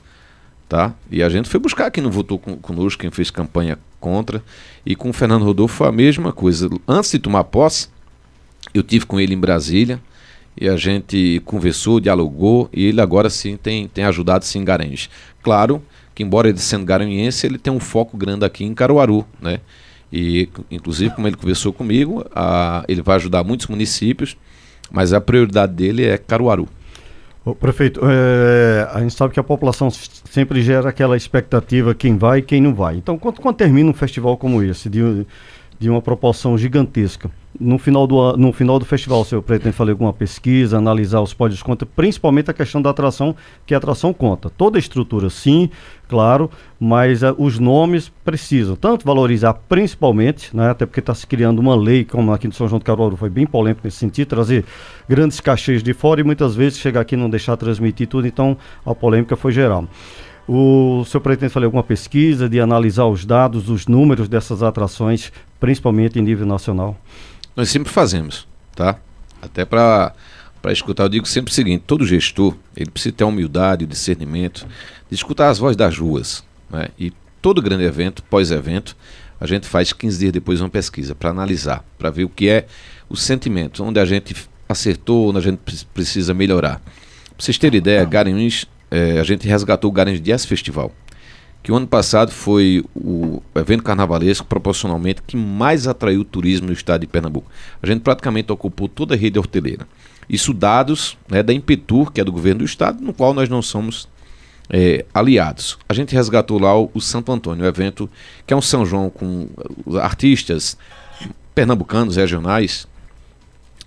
Speaker 3: Tá? E a gente foi buscar quem não votou conosco, quem fez campanha contra. E com o Fernando Rodolfo foi a mesma coisa. Antes de tomar posse, eu tive com ele em Brasília e a gente conversou, dialogou e ele agora sim tem, tem ajudado sim Garanhuns. Claro que embora ele sendo garanhuense, ele tem um foco grande aqui em Caruaru, né? E inclusive como ele conversou comigo, a, ele vai ajudar muitos municípios, mas a prioridade dele é Caruaru.
Speaker 1: Ô, prefeito, é, a gente sabe que a população sempre gera aquela expectativa quem vai e quem não vai. Então, quando, quando termina um festival como esse, de, de uma proporção gigantesca, no final do, no final do festival, o senhor pretende fazer alguma pesquisa, analisar os pódios conta, principalmente a questão da atração, que a atração conta. Toda a estrutura, sim, claro, mas uh, os nomes precisam tanto valorizar, principalmente, né, até porque está se criando uma lei, como aqui no São João do Caruaru foi bem polêmico nesse sentido, trazer grandes cachês de fora e muitas vezes chegar aqui e não deixar transmitir tudo, então a polêmica foi geral. O senhor pretende fazer alguma pesquisa de analisar os dados, os números dessas atrações, principalmente em nível nacional?
Speaker 3: Nós sempre fazemos, tá? Até para para escutar, eu digo sempre o seguinte: todo gestor ele precisa ter a humildade, o discernimento de escutar as vozes das ruas. Né? E todo grande evento, pós-evento, a gente faz 15 dias depois uma pesquisa para analisar, para ver o que é o sentimento, onde a gente acertou, onde a gente precisa melhorar. Para vocês terem ideia, Garanhuns, é, a gente resgatou o Garanhuns Jazz Festival que o ano passado foi o evento carnavalesco proporcionalmente que mais atraiu turismo no estado de Pernambuco. A gente praticamente ocupou toda a rede hoteleira. Isso dados né, da Impetur, que é do governo do estado, no qual nós não somos é, aliados. A gente resgatou lá o, o Santo Antônio, o evento que é um São João com artistas pernambucanos regionais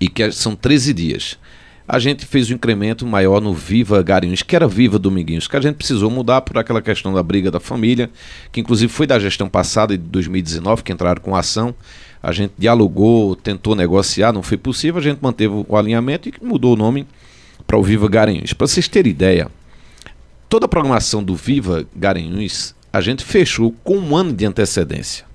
Speaker 3: e que é, são 13 dias a gente fez um incremento maior no Viva Garinhos, que era Viva Dominguinhos, que a gente precisou mudar por aquela questão da briga da família, que inclusive foi da gestão passada de 2019 que entraram com a ação. A gente dialogou, tentou negociar, não foi possível, a gente manteve o alinhamento e mudou o nome para o Viva Garanhuns. Para vocês terem ideia, toda a programação do Viva Garanhuns a gente fechou com um ano de antecedência.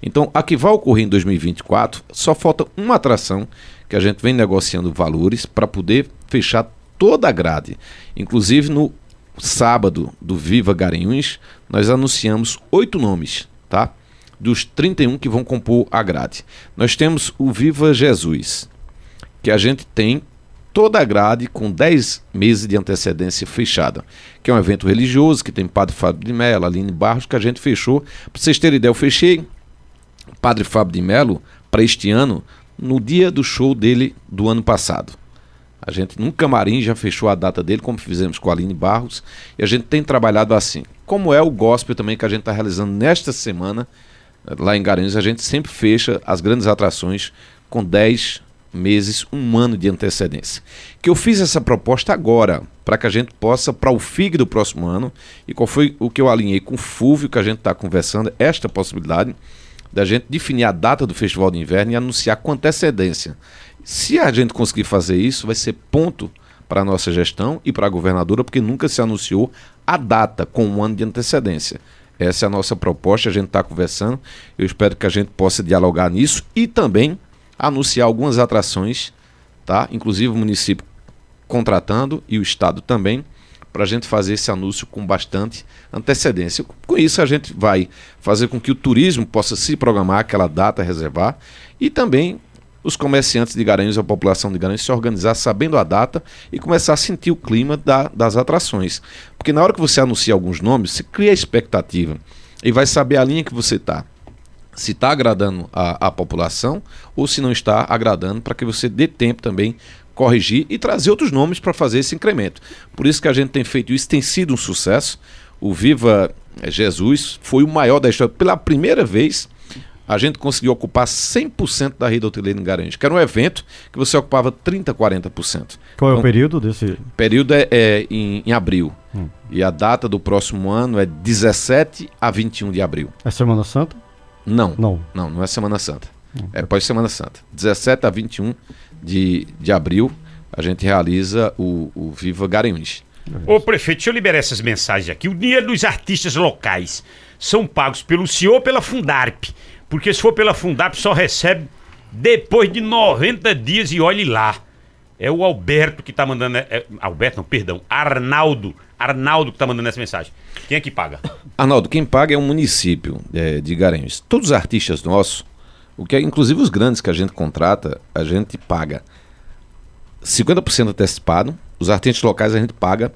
Speaker 3: Então, a que vai ocorrer em 2024, só falta uma atração que a gente vem negociando valores para poder fechar toda a grade. Inclusive no sábado do Viva Garanhuns, nós anunciamos oito nomes, tá? Dos 31 que vão compor a grade. Nós temos o Viva Jesus, que a gente tem toda a grade com 10 meses de antecedência fechada, que é um evento religioso que tem Padre Fábio de Mello, Aline Barros, que a gente fechou. Para vocês terem ideia, eu fechei Padre Fábio de Mello para este ano no dia do show dele do ano passado. A gente num camarim já fechou a data dele, como fizemos com a Aline Barros, e a gente tem trabalhado assim. Como é o gospel também que a gente está realizando nesta semana, lá em Garanhuns, a gente sempre fecha as grandes atrações com 10 meses, um ano de antecedência. Que eu fiz essa proposta agora, para que a gente possa, para o FIG do próximo ano, e qual foi o que eu alinhei com o FUVIO, que a gente está conversando, esta possibilidade da gente definir a data do Festival de Inverno e anunciar com antecedência. Se a gente conseguir fazer isso, vai ser ponto para a nossa gestão e para a governadora, porque nunca se anunciou a data com um ano de antecedência. Essa é a nossa proposta, a gente está conversando. Eu espero que a gente possa dialogar nisso e também anunciar algumas atrações, tá? Inclusive o município contratando e o estado também para a gente fazer esse anúncio com bastante antecedência. Com isso, a gente vai fazer com que o turismo possa se programar aquela data, reservar, e também os comerciantes de Garanhuns, a população de Garanhuns, se organizar sabendo a data e começar a sentir o clima da, das atrações. Porque na hora que você anuncia alguns nomes, você cria expectativa e vai saber a linha que você está. Se está agradando a, a população ou se não está agradando, para que você dê tempo também corrigir e trazer outros nomes para fazer esse incremento. Por isso que a gente tem feito isso, tem sido um sucesso. O Viva Jesus foi o maior da história. Pela primeira vez, a gente conseguiu ocupar 100% da rede hoteleira em Garanhuns, que era um evento que você ocupava 30%, 40%.
Speaker 1: Qual é então, o período desse?
Speaker 3: período é, é em, em, abril. E a data do próximo ano é 17 a 21 de abril.
Speaker 1: É Semana Santa?
Speaker 3: Não,
Speaker 1: Não.
Speaker 3: não, não é Semana Santa. É pós Semana Santa. 17 a 21 de, de abril, a gente realiza o, o Viva Garanhuns.
Speaker 2: Ô prefeito, deixa eu liberar essas mensagens aqui. O dinheiro dos artistas locais são pagos pelo senhor ou pela Fundarp? Porque se for pela Fundarp, só recebe depois de 90 dias e olhe lá. É o Alberto que tá mandando. é- é- Alberto, não, perdão. Arnaldo. Arnaldo que tá mandando essa mensagem. Quem é que paga?
Speaker 3: Arnaldo, quem paga é o município é, de Garanhuns. Todos os artistas nossos, o que é, inclusive os grandes que a gente contrata, a gente paga 50% antecipado. Os artistas locais a gente paga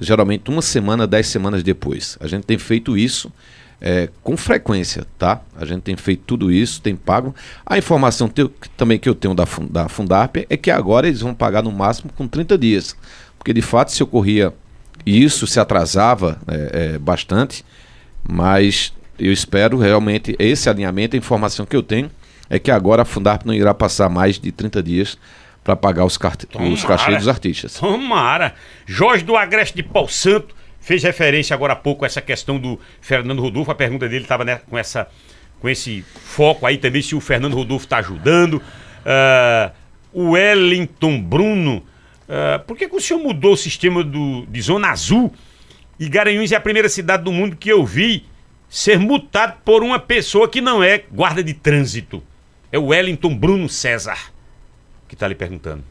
Speaker 3: geralmente uma semana, dez semanas depois. A gente tem feito isso é, com frequência, tá? A gente tem feito tudo isso, tem pago. A informação teu- também que eu tenho da, da Fundarp é que agora eles vão pagar no máximo com 30 dias. Porque de fato se ocorria isso, se atrasava é, é, bastante, mas eu espero realmente esse alinhamento, a informação que eu tenho é que agora a Fundarp não irá passar mais de 30 dias para pagar os, carte- os cachês dos artistas.
Speaker 2: Tomara. Jorge do Agreste de Pau Santo fez referência agora há pouco a essa questão do Fernando Rodolfo. A pergunta dele estava com, essa, com esse foco aí também, se o Fernando Rodolfo está ajudando. Ah, o Wellington Bruno. ah, por que, que o senhor mudou o sistema do, de Zona Azul? E Garanhuns é a primeira cidade do mundo que eu vi ser multado por uma pessoa que não é guarda de trânsito. É o Wellington Bruno César que está lhe perguntando.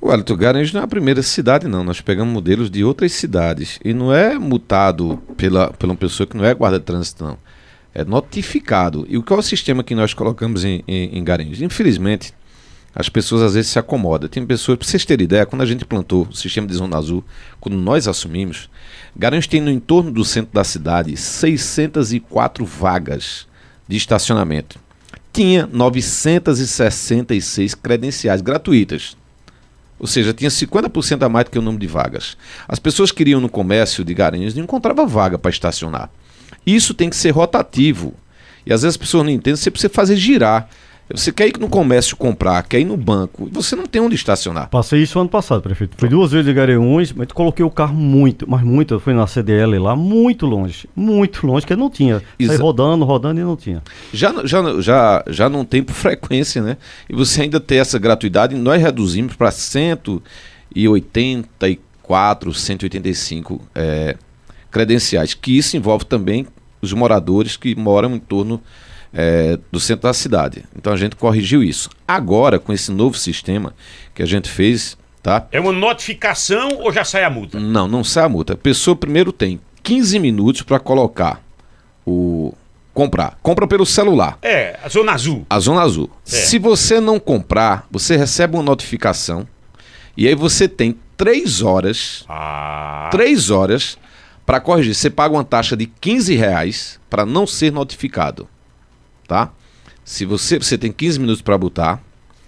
Speaker 3: O Alto Garanhuns não é a primeira cidade, não. Nós pegamos modelos de outras cidades. E não é multado pela, pela uma pessoa que não é guarda de trânsito, não. É notificado. E o qual é o sistema que nós colocamos em, em, em Garanhuns? Infelizmente, as pessoas às vezes se acomodam. Tem pessoas, para vocês terem ideia, quando a gente plantou o sistema de Zona Azul, quando nós assumimos, Garanhuns tem no entorno do centro da cidade 604 vagas de estacionamento. Tinha 966 credenciais gratuitas. Ou seja, tinha 50% a mais do que o número de vagas. As pessoas que iriam no comércio de Garanhuns não encontravam vaga para estacionar. Isso tem que ser rotativo. E às vezes as pessoas não entendem, você precisa fazer girar. Você quer ir no comércio comprar, quer ir no banco, você não tem onde estacionar.
Speaker 1: Passei isso ano passado, prefeito. Fui duas vezes de Garanhuns, mas coloquei o carro muito, mas muito. Eu fui na CDL lá, muito longe. Muito longe, que não tinha. Saí rodando, rodando e não tinha.
Speaker 3: Já, já, já, já não tem por frequência, né? E você ainda tem essa gratuidade, nós reduzimos para 184, 185 é, credenciais, que isso envolve também os moradores que moram em torno é, do centro da cidade. Então a gente corrigiu isso. Agora, com esse novo sistema que a gente fez, tá?
Speaker 2: É uma notificação ou já sai a multa?
Speaker 3: Não, não sai a multa. A pessoa primeiro tem 15 minutos para colocar o. comprar. Compra pelo celular.
Speaker 2: É, a Zona Azul.
Speaker 3: A Zona Azul.
Speaker 2: É.
Speaker 3: Se você não comprar, você recebe uma notificação e aí você tem três horas,
Speaker 2: Ah.
Speaker 3: três horas para corrigir. Você paga uma taxa de 15 reais para não ser notificado, tá? Se você, você tem 15 minutos para botar,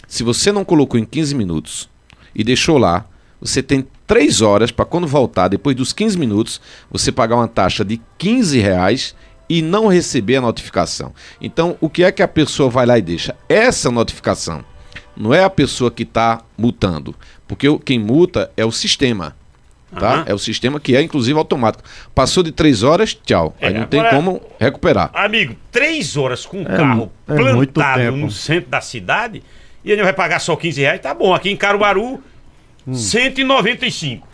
Speaker 3: se você não colocou em 15 minutos e deixou lá, você tem três horas para quando voltar, depois dos 15 minutos, você pagar uma taxa de 15 reais e não receber a notificação. Então, o que é que a pessoa vai lá e deixa? Essa notificação não é a pessoa que está multando, porque quem multa é o sistema. Tá?
Speaker 2: Aham.
Speaker 3: É o sistema que é, inclusive, automático. Passou de três horas, tchau.
Speaker 2: É,
Speaker 3: Aí não tem
Speaker 2: agora-
Speaker 3: como recuperar.
Speaker 2: Amigo, três horas com um
Speaker 1: É
Speaker 2: carro
Speaker 1: é muito
Speaker 2: plantado
Speaker 1: tempo.
Speaker 2: no centro da cidade e ele vai pagar só 15 reais, tá bom. Aqui em Caruaru,
Speaker 1: Hum.
Speaker 2: 195.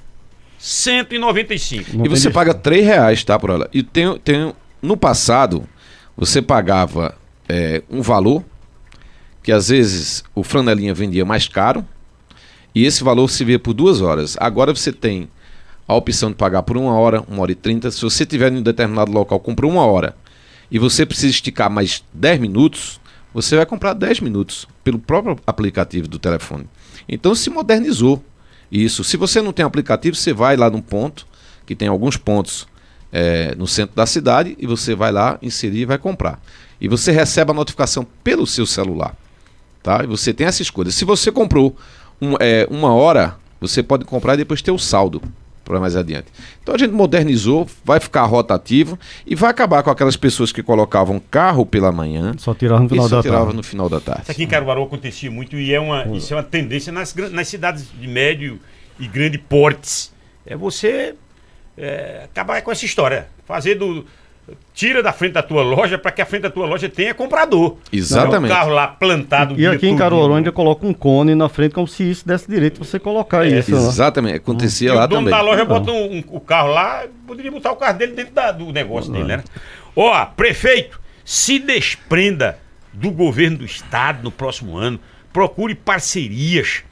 Speaker 2: 195.
Speaker 1: Não
Speaker 3: e você
Speaker 1: dif-
Speaker 3: paga três reais, tá, por ela? E tem, tem, no passado, você pagava é, um valor que às vezes o franelinha vendia mais caro e esse valor se vê por duas horas. Agora você tem a opção de pagar por uma hora, uma hora e trinta. Se você estiver em um determinado local, comprou uma hora e você precisa esticar mais 10 minutos, você vai comprar 10 minutos pelo próprio aplicativo do telefone. Então se modernizou isso. Se você não tem aplicativo, você vai lá num ponto, que tem alguns pontos é, no centro da cidade, e você vai lá, inserir e vai comprar. E você recebe a notificação pelo seu celular. Tá? E você tem essa escolha. Se você comprou um- é, uma hora, você pode comprar e depois ter o saldo para mais adiante. Então a gente modernizou, vai ficar rotativo e vai acabar com aquelas pessoas que colocavam carro pela manhã
Speaker 1: Só tirava no
Speaker 3: e
Speaker 1: final
Speaker 3: só
Speaker 1: da
Speaker 3: tirava
Speaker 1: tarde.
Speaker 3: no final da
Speaker 2: Isso
Speaker 3: tarde.
Speaker 2: aqui em Caruaru acontecia muito e é uma, isso é uma tendência nas, nas cidades de médio e grande portes. É você é, acabar com essa história. Fazer do. Tira da frente da tua loja para que a frente da tua loja tenha comprador.
Speaker 3: Exatamente.
Speaker 2: Não, o carro lá plantado.
Speaker 1: E
Speaker 2: dia
Speaker 1: aqui em ainda coloca um cone na frente como se isso desse direito de você colocar
Speaker 2: É,
Speaker 1: isso. né?
Speaker 3: Exatamente, acontecia
Speaker 2: E
Speaker 3: lá
Speaker 2: o dono
Speaker 3: também.
Speaker 2: da loja bota um- um- o carro lá, poderia botar o carro dele dentro da- do negócio dele, né? Ó, prefeito, se desprenda do governo do estado no próximo ano. Procure parcerias,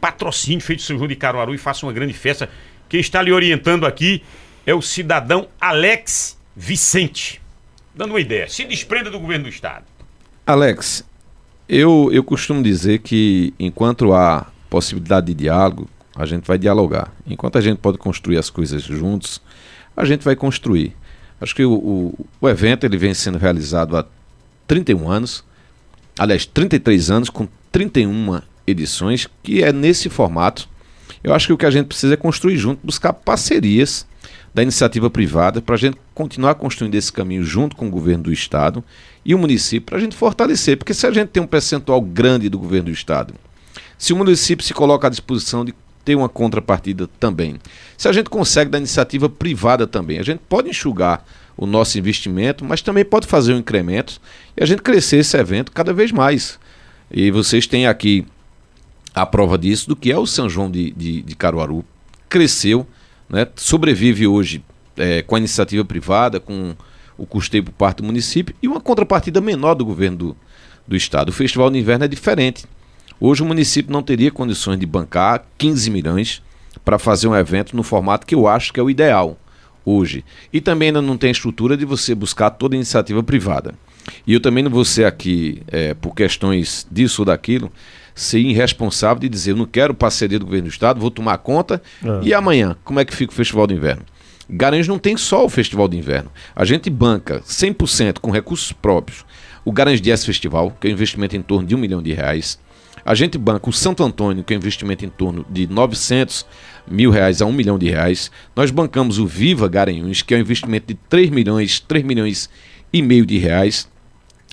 Speaker 2: patrocínio feito São João de Caruaru e faça uma grande festa. Quem está lhe orientando aqui é o cidadão Alex Vicente. Dando uma ideia, se desprenda do governo do estado.
Speaker 3: Alex, eu, eu costumo dizer que enquanto há possibilidade de diálogo, a gente vai dialogar. Enquanto a gente pode construir as coisas juntos, a gente vai construir. Acho que o, o, o evento ele vem sendo realizado há 31 anos, aliás, 33 anos, com 31 edições, que é nesse formato. Eu acho que o que a gente precisa é construir junto, buscar parcerias da iniciativa privada para a gente continuar construindo esse caminho junto com o governo do estado e o município para a gente fortalecer, porque se a gente tem um percentual grande do governo do estado, se o município se coloca à disposição de ter uma contrapartida também, se a gente consegue da iniciativa privada também, a gente pode enxugar o nosso investimento, mas também pode fazer um incremento e a gente crescer esse evento cada vez mais. E vocês têm aqui a prova disso, do que é o São João de, de, de Caruaru. Cresceu, né? sobrevive hoje é, com a iniciativa privada, com o custeio por parte do município e uma contrapartida menor do governo do, do estado. O Festival de Inverno é diferente. Hoje o município não teria condições de bancar 15 milhões para fazer um evento no formato que eu acho que é o ideal hoje. E também ainda não tem estrutura de você buscar toda iniciativa privada. E eu também não vou ser aqui, é, por questões disso ou daquilo, ser irresponsável de dizer eu não quero parceria do governo do estado, vou tomar conta.
Speaker 1: É.
Speaker 3: E amanhã, como é que fica o Festival do Inverno? Garanhuns não tem só o Festival do Inverno. A gente banca 100% com recursos próprios o Garanhuns Jazz Festival, que é um investimento em torno de um milhão de reais. A gente banca o Santo Antônio, que é um investimento em torno de 900 mil reais a um milhão de reais. Nós bancamos o Viva Garanhuns, que é um investimento de 3 milhões, 3 milhões e meio de reais.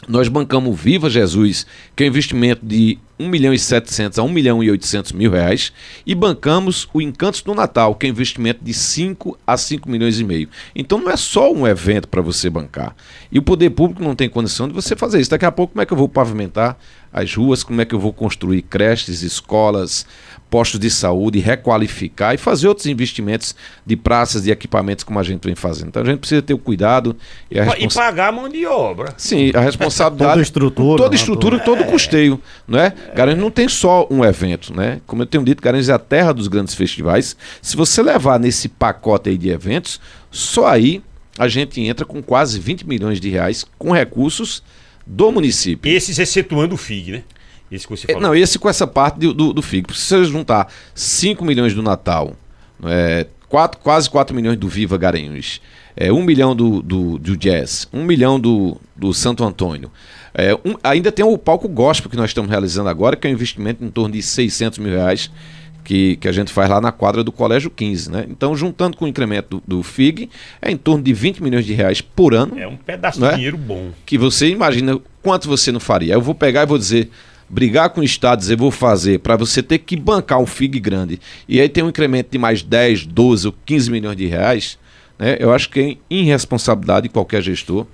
Speaker 3: Nós bancamos Viva Jesus, que é um investimento de 1 milhão e 700 a 1 milhão e 800 mil reais. E bancamos o Encantos do Natal, que é um investimento de 5 a 5 milhões e meio. Então não é só um evento para você bancar. E o poder público não tem condição de você fazer isso. Daqui a pouco, como é que eu vou pavimentar as ruas? Como é que eu vou construir creches, escolas, postos de saúde, requalificar e fazer outros investimentos de praças, de equipamentos, como a gente vem fazendo. Então a gente precisa ter o cuidado e a
Speaker 2: E pagar a mão de obra.
Speaker 3: Sim, a responsabilidade.
Speaker 1: Toda a estrutura,
Speaker 3: Toda
Speaker 1: né?
Speaker 3: estrutura, todo custeio. Não é? Garanhuns não tem só um evento, né? Como eu tenho dito, Garanhuns é a terra dos grandes festivais. Se você levar nesse pacote aí de eventos, só aí a gente entra com quase 20 milhões de reais com recursos do município.
Speaker 2: Esses excetuando o FIG, né? Esse que você
Speaker 3: É,
Speaker 2: falou.
Speaker 3: Não, esse com essa parte do, do, do FIG. Se você juntar 5 milhões do Natal, é, quatro, quase 4 milhões do Viva Garanhuns, é, 1 milhão do, do, do Jazz, 1 milhão do, do Santo Antônio. É, um- ainda tem o palco gospel que nós estamos realizando agora, que é um investimento em torno de 600 mil reais que, que a gente faz lá na quadra do Colégio 15. Né? Então, juntando com o incremento do, do FIG, é em torno de 20 milhões de reais por ano
Speaker 2: É um pedaço de dinheiro bom.
Speaker 3: que você imagina quanto você não faria. Eu vou pegar e vou dizer, brigar com o Estado, dizer, vou fazer, para você ter que bancar um FIG grande, e aí tem um incremento de mais 10, 12 ou 15 milhões de reais, né? eu acho que é irresponsabilidade de qualquer gestor.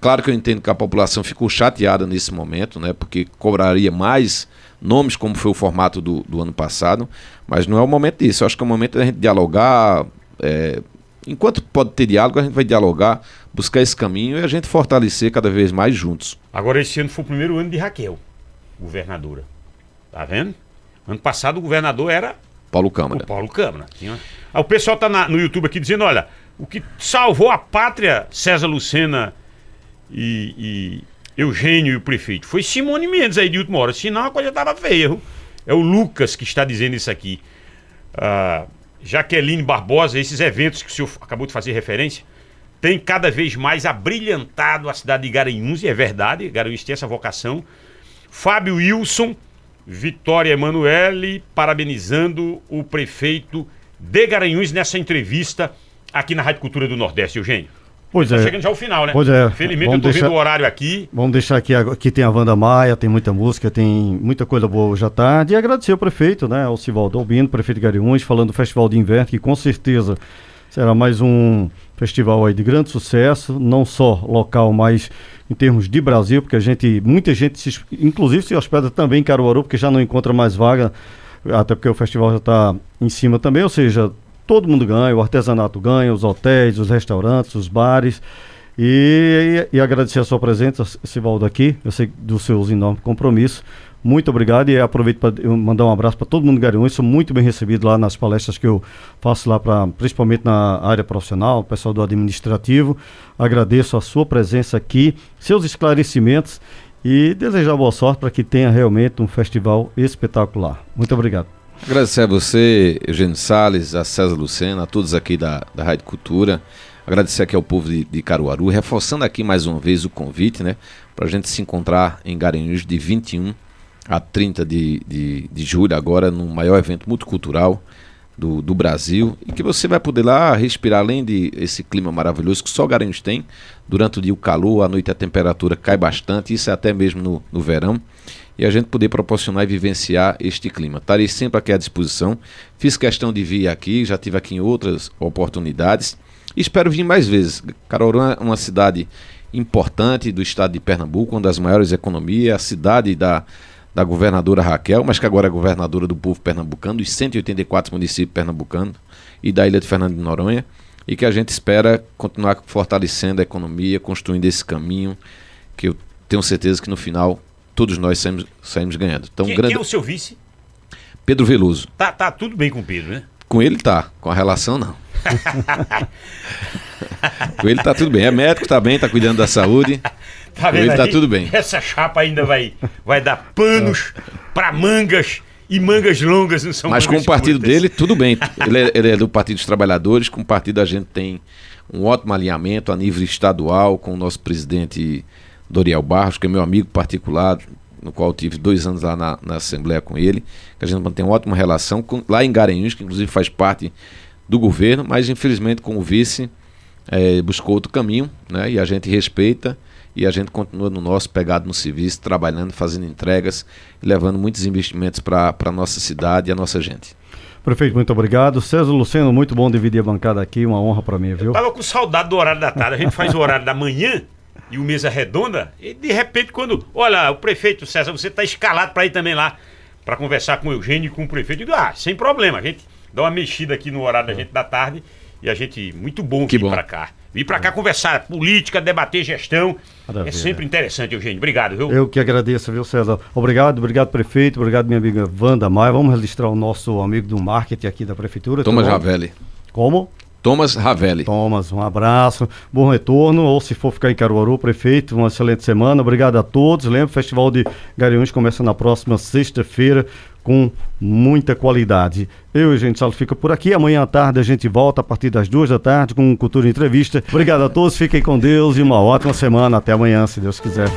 Speaker 3: Claro que eu entendo que a população ficou chateada nesse momento, né? porque cobraria mais nomes, como foi o formato do, do ano passado, mas não é o momento disso. Eu acho que é o momento da gente dialogar. é, enquanto pode ter diálogo, a gente vai dialogar, buscar esse caminho e a gente fortalecer cada vez mais juntos.
Speaker 2: Agora, esse ano foi o primeiro ano de Raquel, governadora. Tá vendo? Ano passado o governador era
Speaker 3: Paulo
Speaker 2: o
Speaker 3: Câmara.
Speaker 2: Paulo Câmara. Tinha- Ah, o pessoal tá na- no YouTube aqui dizendo: olha, o que salvou a pátria, César Lucena e, e Eugênio e o prefeito, foi Simone Mendes aí de última hora. Senão a coisa tava feia. É o Lucas que está dizendo isso aqui. Ah, Jaqueline Barbosa, esses eventos que o senhor acabou de fazer referência, tem cada vez mais abrilhantado a cidade de Garanhuns, e é verdade, Garanhuns tem essa vocação. Fábio Wilson, Vitória Emanuele, parabenizando o prefeito de Garanhuns nessa entrevista aqui na Rádio Cultura do Nordeste, Eugênio.
Speaker 1: Pois
Speaker 2: Tá
Speaker 1: é.
Speaker 2: chegando já ao final, né?
Speaker 1: Pois é.
Speaker 2: Felizmente
Speaker 1: Vamos
Speaker 2: eu tô
Speaker 1: deixar-
Speaker 2: vendo o horário aqui.
Speaker 1: Vamos deixar aqui, aqui tem a Wanda Maia, tem muita música, tem muita coisa boa hoje à tarde. E agradecer ao prefeito, né, ao Sivaldo Albino, prefeito de Gariúns, falando do Festival de Inverno, que com certeza Será mais um festival aí de grande sucesso, não só local, mas em termos de Brasil, porque a gente, muita gente, se, inclusive se hospeda também em Caruaru, porque já não encontra mais vaga, até porque o festival já está em cima também, ou seja, todo mundo ganha, o artesanato ganha, os hotéis, os restaurantes, os bares. E, e, e agradecer a sua presença, Sivaldo, aqui, eu sei dos seus enormes compromissos. Muito obrigado e aproveito para mandar um abraço para todo mundo Garanhuns. Sou muito bem recebido lá nas palestras que eu faço lá, pra, principalmente na área profissional, o pessoal do administrativo. Agradeço a sua presença aqui, seus esclarecimentos e desejar boa sorte para que tenha realmente um festival espetacular. Muito obrigado.
Speaker 3: Agradecer a você, Eugênio Salles, a César Lucena, a todos aqui da, da Rádio Cultura. Agradecer aqui ao povo de, de Caruaru, reforçando aqui mais uma vez o convite, né? Para a gente se encontrar em Garanhuns de 21 a 30 de, de, de julho, agora no maior evento multicultural do, do Brasil, e que você vai poder lá respirar, além de esse clima maravilhoso que só Garanhuns tem, durante o dia o calor, à noite a temperatura cai bastante, isso é até mesmo no, no verão, e a gente poder proporcionar e vivenciar este clima. Estarei sempre aqui à disposição, fiz questão de vir aqui, já tive aqui em outras oportunidades, espero vir mais vezes. Caruaru é uma cidade importante do estado de Pernambuco, uma das maiores economias, a cidade da da governadora Raquel, mas que agora é governadora do povo pernambucano, dos 184 municípios pernambucanos e da ilha de Fernando de Noronha, e que a gente espera continuar fortalecendo a economia, construindo esse caminho, que eu tenho certeza que no final todos nós saímos, saímos ganhando.
Speaker 2: Então, quem, grande... quem é o seu vice?
Speaker 3: Pedro Veloso.
Speaker 2: Tá, tá tudo bem com o Pedro, né?
Speaker 3: Com ele tá, com a relação não. com ele tá tudo bem. É médico, tá bem, tá cuidando da saúde.
Speaker 2: Tá vendo ele tá tudo bem. Essa chapa ainda vai, vai dar panos para mangas e mangas longas não são
Speaker 3: Mas com o partido curtas. dele, tudo bem. Ele é, ele é, do Partido dos Trabalhadores, com o partido a gente tem um ótimo alinhamento a nível estadual com o nosso presidente Doriel Barros, que é meu amigo particular, no qual tive dois anos lá na, na Assembleia com ele, que a gente mantém uma ótima relação, com, lá em Garanhuns, que inclusive faz parte do governo, mas infelizmente com o vice é, buscou outro caminho, né? E a gente respeita e a gente continua no nosso pegado no serviço, trabalhando, fazendo entregas e levando muitos investimentos para a nossa cidade e a nossa gente.
Speaker 1: Prefeito, muito obrigado. César Luceno, muito bom dividir a bancada aqui, uma honra para mim, viu? Eu
Speaker 2: tava com saudade do horário da tarde. A gente faz o horário da manhã e o mesa redonda, e de repente, quando. Olha, o prefeito César, você está escalado para ir também lá para conversar com o Eugênio e com o prefeito. Eu digo, ah, sem problema, a gente dá uma mexida aqui no horário da gente da tarde e a gente, muito bom vir para cá. Vir para cá conversar política, debater gestão. Maravilha. É sempre interessante, Eugênio. Obrigado, viu?
Speaker 1: Eu que agradeço, viu, César? Obrigado, obrigado, prefeito. Obrigado, minha amiga Wanda Maia. Vamos registrar o nosso amigo do marketing aqui da prefeitura.
Speaker 3: Thomas Ravelli.
Speaker 1: Como?
Speaker 3: Thomas Ravelli.
Speaker 1: Thomas, um abraço, bom retorno, ou se for ficar em Caruaru, prefeito, uma excelente semana. Obrigado a todos. Lembra, o Festival de Garanhuns começa na próxima sexta-feira com muita qualidade. Eu e gente Salo fica por aqui. Amanhã à tarde a gente volta a partir das duas da tarde com Cultura Entrevista. Obrigado a todos, fiquem com Deus e uma ótima semana. Até amanhã, se Deus quiser.